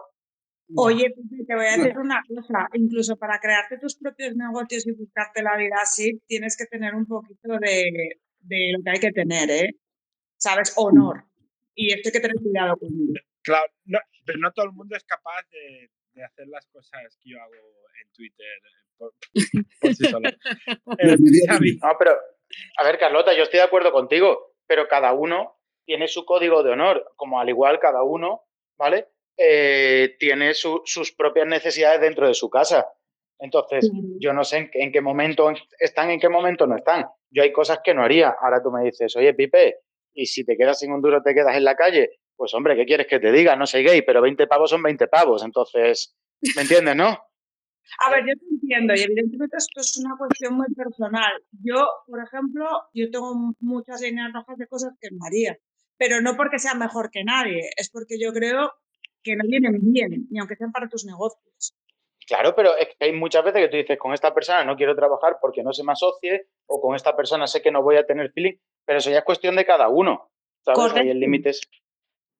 Oye, te voy a decir una cosa, incluso para crearte tus propios negocios y buscarte la vida así, tienes que tener un poquito de, de lo que hay que tener, ¿eh? ¿Sabes? Honor. Y esto hay que tener cuidado con ello. Claro, no, pero no todo el mundo es capaz de, de hacer las cosas que yo hago en Twitter eh, por, por sí solo. Eh, No, pero, a ver, Carlota, yo estoy de acuerdo contigo, pero cada uno tiene su código de honor, como al igual cada uno, ¿vale? Eh, tiene su- sus propias necesidades dentro de su casa. Entonces, yo no sé en, qué- en qué momento están, en qué momento no están. Yo hay cosas que no haría. Ahora tú me dices, oye, Pipe, y si te quedas sin un duro, te quedas en la calle. Pues hombre, ¿qué quieres que te diga? No soy gay, pero 20 pavos son 20 pavos. Entonces, ¿me entiendes, no? A ver, yo te entiendo y evidentemente esto es una cuestión muy personal. Yo, por ejemplo, yo tengo muchas líneas rojas de cosas que no haría, pero no porque sea mejor que nadie, es porque yo creo que no vienen bien, ni aunque sean para tus negocios. Claro, pero es que hay muchas veces que tú dices, con esta persona no quiero trabajar porque no se me asocie, o con esta persona sé que no voy a tener feeling, pero eso ya es cuestión de cada uno. ¿Sabes? Ahí el límite es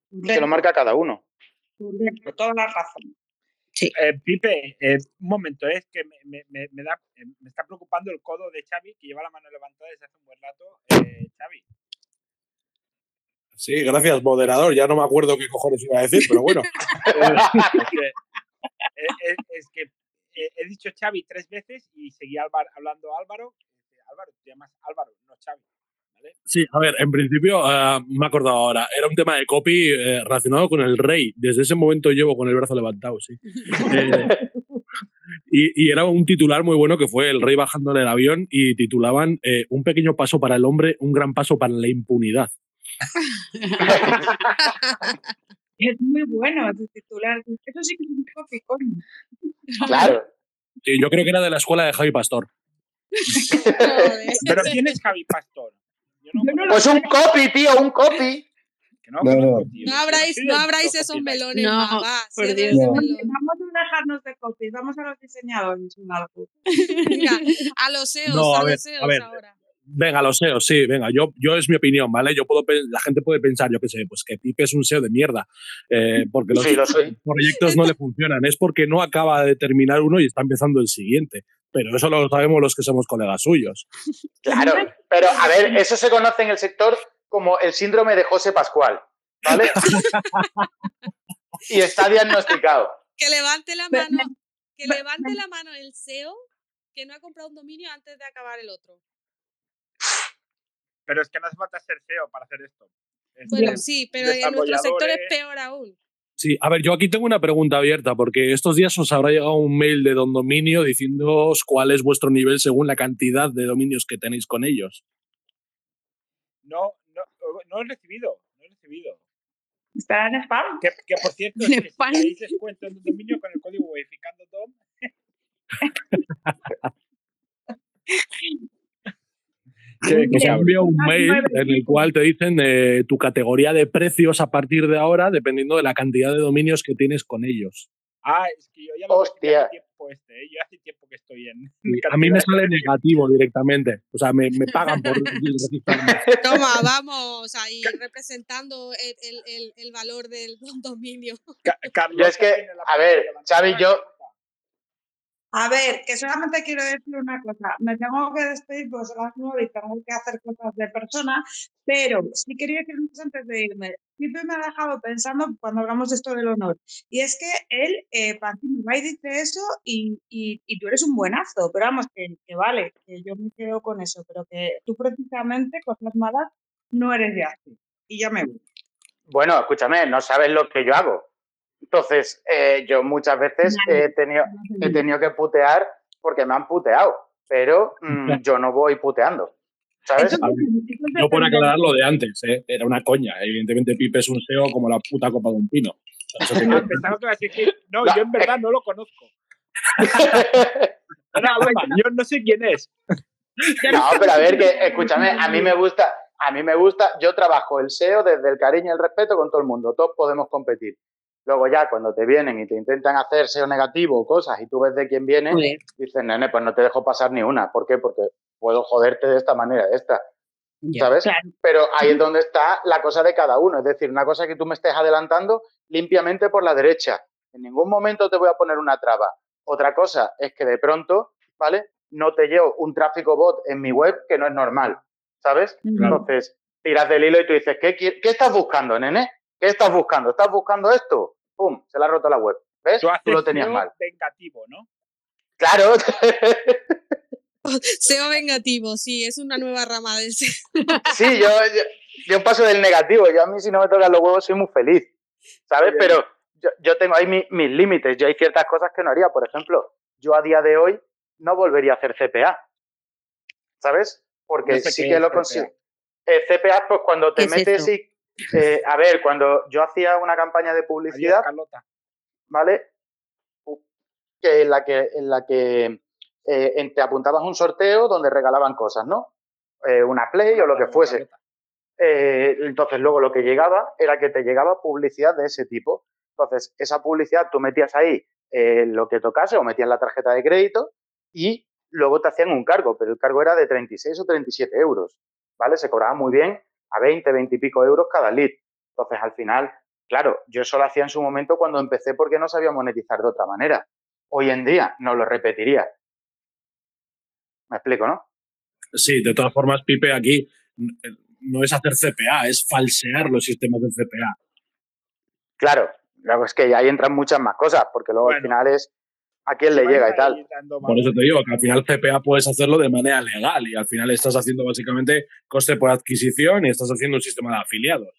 que lo marca cada uno. Correcto, toda la razón. eh, Pipe, eh, un momento, es que me, me- me- me da, eh, me está preocupando el codo de Xavi, que lleva la mano levantada desde hace un buen rato. Eh, Xavi, Sí, gracias, moderador. Ya no me acuerdo qué cojones iba a decir, pero bueno. es que, eh, eh, es que, eh, he dicho Xavi tres veces y seguía Álvar- hablando Álvaro. Eh, Álvaro, te llamas Álvaro, no Xavi. ¿vale? Sí, a ver, en principio ah, me he acordado ahora. Era un tema de copy eh, relacionado con el rey. Desde ese momento llevo con el brazo levantado, sí. Eh, y, y era un titular muy bueno que fue el rey bajando del avión y titulaban eh, Un pequeño paso para el hombre, un gran paso para la impunidad. Es muy bueno ese titular. Eso sí que es un copy, coño. Claro. Yo creo que era de la escuela de Javi Pastor. Pero ¿quién es Javi Pastor? Yo no Yo no lo Pues un copy, tío, un copy. Que no, No, abráis, no abráis esos melones, No, por Dios. Vamos a dejarnos de copies, vamos a los diseñadores. Venga, a los SEOs, No, a, a ver, los SEOs a ver. ahora. Venga, los SEO, sí, venga, yo, yo es mi opinión, ¿vale? Yo puedo, la gente puede pensar, yo qué sé, pues que Pipe es un SEO de mierda, eh, porque los Sí, lo proyectos no le funcionan, es porque no acaba de terminar uno y está empezando el siguiente. Pero eso lo sabemos los que somos colegas suyos. Claro, pero a ver, eso se conoce en el sector como el síndrome de José Pascual, ¿vale? y está diagnosticado. Que levante la mano, que levante la mano el SEO que no ha comprado un dominio antes de acabar el otro. Pero es que no hace falta ser SEO para hacer esto. Es Bueno, sí, pero en nuestro sector es peor aún. Sí, a ver, yo aquí tengo una pregunta abierta, porque estos días os habrá llegado un mail de Don Dominio diciéndoos cuál es vuestro nivel según la cantidad de dominios que tenéis con ellos. No, no, no he recibido. No he recibido. ¿Estará en spam? Que, que por cierto, En si queréis descuento en un dominio con el código Wayficando Tom. Que, que se envía un mail en el cual te dicen eh, tu categoría de precios a partir de ahora, dependiendo de la cantidad de dominios que tienes con ellos. Ah, es que yo ya lo Hostia. hace tiempo este, ¿eh? Yo hace tiempo que estoy en. A mí me sale negativo directamente. O sea, me, me pagan por. Toma, vamos ahí representando el, el, el, el valor del dominio. Ca- Yo es que, a ver. Xavi, yo, A ver, que solamente quiero decir una cosa. Me tengo que despedir porque son las nueve y tengo que hacer cosas de persona, pero sí quería decir antes de irme. Pipe me ha dejado pensando cuando hablamos de esto del honor. Y es que él, eh, para ti, me va y dice eso y, y, y tú eres un buenazo. Pero vamos, que, que vale, que yo me quedo con eso, pero que tú precisamente, cosas malas, no eres de así. Y ya me voy. bueno, escúchame, no sabes lo que yo hago. Entonces, eh, yo muchas veces he tenido, he tenido que putear porque me han puteado, pero mm, yo no voy puteando. ¿Sabes? Yo por aclarar lo de antes, ¿eh? era una coña. Evidentemente Pipe es un SEO como la puta copa de un pino. Eso que- Ah, no, yo en verdad no lo conozco. Era broma, yo no sé quién es. No, pero a ver, que escúchame, a mí me gusta, a mí me gusta, yo trabajo el SEO desde el cariño y el respeto con todo el mundo, todos podemos competir. Luego ya cuando te vienen y te intentan hacer SEO negativo o cosas y tú ves de quién viene, Joder. dices, nene, pues no te dejo pasar ni una. ¿Por qué? Porque puedo joderte de esta manera, de esta. ¿Sabes? Pero ahí es donde está la cosa de cada uno. Es decir, una cosa es que tú me estés adelantando limpiamente por la derecha. En ningún momento te voy a poner una traba. Otra cosa es que de pronto, ¿vale? No te llevo un tráfico bot en mi web que no es normal. ¿Sabes? Entonces, tiras del hilo y tú dices, ¿qué, qué estás buscando, nene? ¿Qué estás buscando? ¿Estás buscando esto? ¡Pum! Se le ha roto la web. ¿Ves? Tú lo tenías SEO mal. vengativo, ¿no? Claro. SEO vengativo, sí, es una nueva rama del SEO. Sí, yo, yo, yo paso del negativo. Yo a mí si no me tocan los huevos soy muy feliz. ¿Sabes? Pero yo, yo tengo ahí mi- mis límites. Yo hay ciertas cosas que no haría. Por ejemplo, yo a día de hoy no volvería a hacer CPA. ¿Sabes? Porque No sé sí que es lo CPA. consigo. Eh, CPA, pues cuando te ¿Qué es metes y... eh, a ver, cuando yo hacía una campaña de publicidad. ¿vale? Que en la que, en la que eh, te apuntabas un sorteo donde regalaban cosas, ¿no? Eh, una Play o lo que fuese. Entonces, luego lo que llegaba era que te llegaba publicidad de ese tipo. Entonces, esa publicidad tú metías ahí lo que tocase o metías la tarjeta de crédito y luego te hacían un cargo, pero el cargo era de 36 o 37 euros, ¿vale? Se cobraba muy bien a 20, 20 y pico euros cada lead. Entonces, al final, claro, yo eso lo hacía en su momento cuando empecé porque no sabía monetizar de otra manera. Hoy en día no lo repetiría. ¿Me explico, no? Sí, de todas formas, Pipe, aquí n- no es hacer CPA, es falsear los sistemas de CPA. Claro, luego es que ahí entran muchas más cosas, porque luego al final es a quién le llega y tal. Por eso te digo que al final CPA puedes hacerlo de manera legal y al final estás haciendo básicamente coste por adquisición y estás haciendo un sistema de afiliados.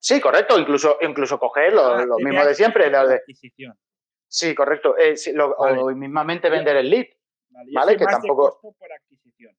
Sí, correcto, incluso, incluso coger lo, Ah, lo mismo de siempre. de- adquisición. sí, correcto. eh, sí, lo- Vale. O mismamente vender el lead. Vale, Vale, que tampoco- por adquisición.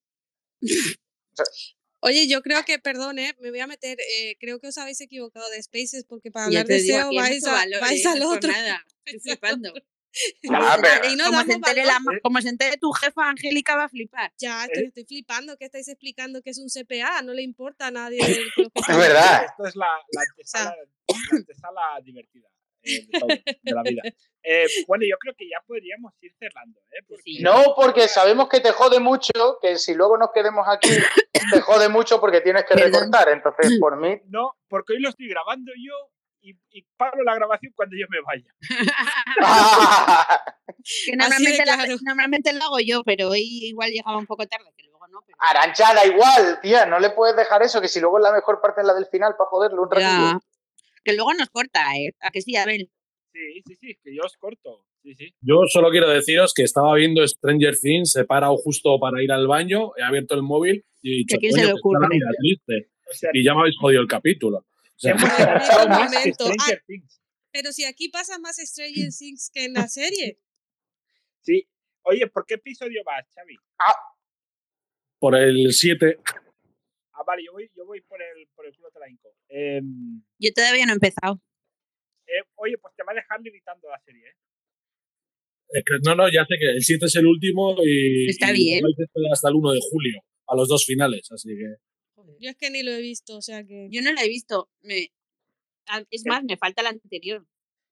Oye, yo creo que, perdón, ¿eh? me voy a meter, eh, creo que os habéis equivocado de Spaces porque para Ya hablar de SEO hay vais, a, valor, vais ¿eh? al otro. nada, estoy vais al flipando. Ah, pero- Y no como, se entere la- como se entere tu jefa, Angélica va a flipar. Ya, es que Eh. estoy flipando que estáis explicando que es un CPA, no le importa a nadie. de lo que Es verdad. Esto es la, la antesala, la antesala divertida eh, de, todo, de la vida. Eh, bueno, yo creo que ya podríamos ir cerrando, ¿eh? Porque No, porque sabemos que te jode mucho, que si luego nos quedemos aquí, te jode mucho porque tienes que recortar. Entonces, por mí, No, porque hoy lo estoy grabando yo y, y paro la grabación cuando yo me vaya. Que normalmente, la- normalmente lo hago yo, pero hoy igual llegaba un poco tarde, que luego no. Pero... Arancha, da igual, tía, no le puedes dejar eso, que si luego la mejor parte es la del final para joderle un Ya. ratillo. Que luego nos corta, ¿eh? ¿A que sí, Abel? Sí, sí, sí, es que yo os corto. Sí, sí. Yo solo quiero deciros que estaba viendo Stranger Things, he parado justo para ir al baño, he abierto el móvil y he dicho, ¿Que quién se "Coño, le ocurre?" O sea, Y ya me habéis jodido el capítulo. Sea, momento. Ah, pero si aquí pasa más Stranger Things que en la serie. Sí. Oye, ¿por qué episodio vas, Xavi? por el 7, Ah, vale, yo voy, yo voy por el, por el culo la hinco. Em, Yo todavía no he empezado. eh, oye, pues te va a dejar limitando la serie, ¿eh? es que- no, no, ya sé que el 7 es el último y, Está y bien. hasta el 1 de julio, a los dos finales, así que... Yo es que ni lo he visto, o sea que. Yo no la he visto. Me... Es más, me falta la anterior.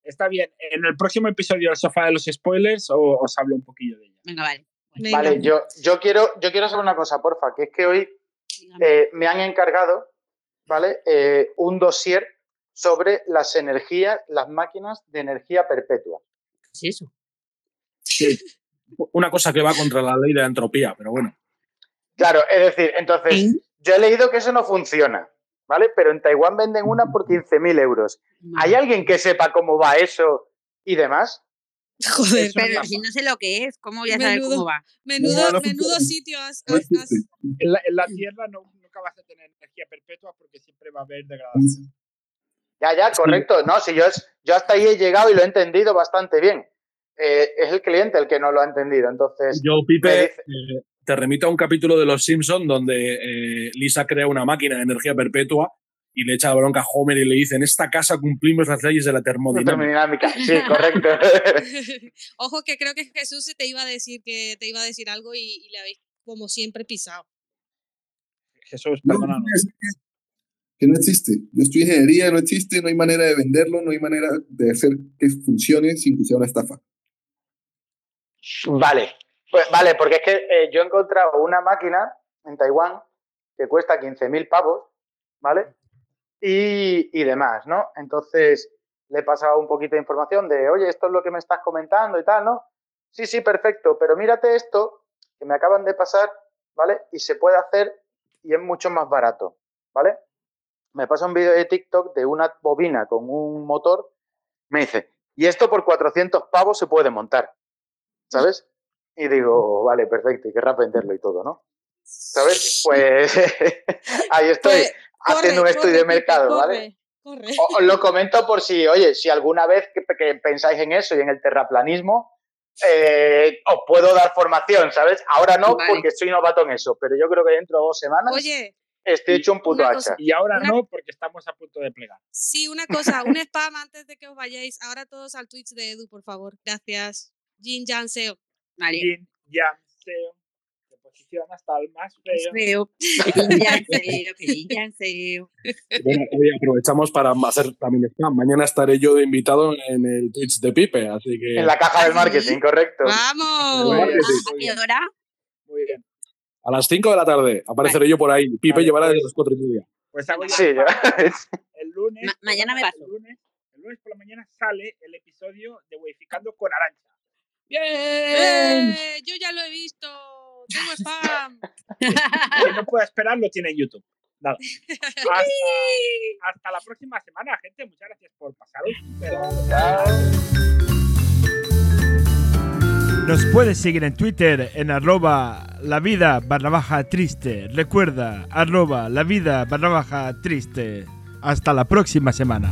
Está bien. En el próximo episodio del sofá de los spoilers o- os hablo un poquillo de ella. Venga, vale. Vale, yo, yo, quiero, yo quiero saber una cosa, porfa, que es que hoy eh, me han encargado, ¿vale? Eh, un dossier sobre las energías, las máquinas de energía perpetua. ¿Qué es eso? Sí. Una cosa que va contra la ley de la entropía, pero bueno. Claro, es decir, entonces, yo he leído que eso no funciona, ¿vale? Pero en Taiwán venden una por 15.000 euros. ¿Hay alguien que sepa cómo va eso y demás? Joder, Pero si no sé lo que es, ¿cómo voy a saber Menudo- cómo va? Menudo, No, menudo sitio has, En la, en la Tierra no, nunca vas a tener energía perpetua porque siempre va a haber degradación. Ya, ya, correcto. No, si yo, es- yo hasta ahí he llegado y lo he entendido bastante bien. Eh, es el cliente el que no lo ha entendido. Entonces, Yo, Pipe, dice- eh, te remito a un capítulo de Los Simpson donde eh, Lisa crea una máquina de energía perpetua y le echa la bronca a Homer y le dice, en esta casa cumplimos las leyes de la termodinámica. termodinámica. Sí, correcto. Ojo que creo que Jesús te iba a decir que te iba a decir algo y, y le habéis como siempre pisado. Jesús, No, perdónanos. que no existe. Yo estudio ingeniería, no existe, no hay manera de venderlo, no hay manera de hacer que funcione sin que sea una estafa. Vale, pues, vale, porque es que eh, yo he encontrado una máquina en Taiwán que cuesta 15.000 pavos, ¿vale? Y, y demás, ¿no? Entonces le he pasado un poquito de información de, oye, esto es lo que me estás comentando y tal, ¿no? Sí, sí, perfecto, pero mírate esto que me acaban de pasar, ¿vale? Y se puede hacer y es mucho más barato, ¿vale? Me pasa un vídeo de TikTok de una bobina con un motor, me dice, y esto por 400 pavos se puede montar, ¿sabes? Y digo, vale, perfecto, y querrás venderlo y todo, ¿no? ¿Sabes? Pues ahí estoy haciendo un estudio de mercado, ¿vale? Corre. O- Os lo comento por si, oye, si alguna vez que, que pensáis en eso y en el terraplanismo, eh, os puedo dar formación, ¿sabes? Ahora no, Vale. porque soy novato en eso, pero yo creo que dentro de dos semanas Oye, estoy hecho un puto hacha. cosa- Y ahora Una- no, porque estamos a punto de plegar. sí, una cosa, un spam antes de que os vayáis. Ahora todos al Twitch de Edu, por favor. Gracias. Jin Jan Seo. Vale. Yin, yang, seo. Se posiciona hasta el más feo. Feo. Jin Jan Seo, Jin Jan Seo. Bueno, hoy aprovechamos para hacer también spam. Mañana estaré yo de invitado en el Twitch de Pipe, así que... En la caja del marketing, correcto. ¡Vamos! Muy bien, ¿A qué hora? Muy bien. A las 5 de la tarde apareceré yo por ahí. Pipe Vale, llevará pues- desde las 4 y media. Pues hago Sí, el ya. El lunes. Ma- mañana me paso. El lunes, el lunes por la mañana sale el episodio de Weificando con Arancha. ¡Eh! Yo ya lo he visto. Tengo spam. Quien no pueda esperar lo tiene en YouTube. Nada. Hasta, hasta la próxima semana, gente. Muchas gracias por pasaros. Nos puedes seguir en Twitter en arroba la vida barra baja triste. Recuerda, arroba la vida barra baja triste. Hasta la próxima semana.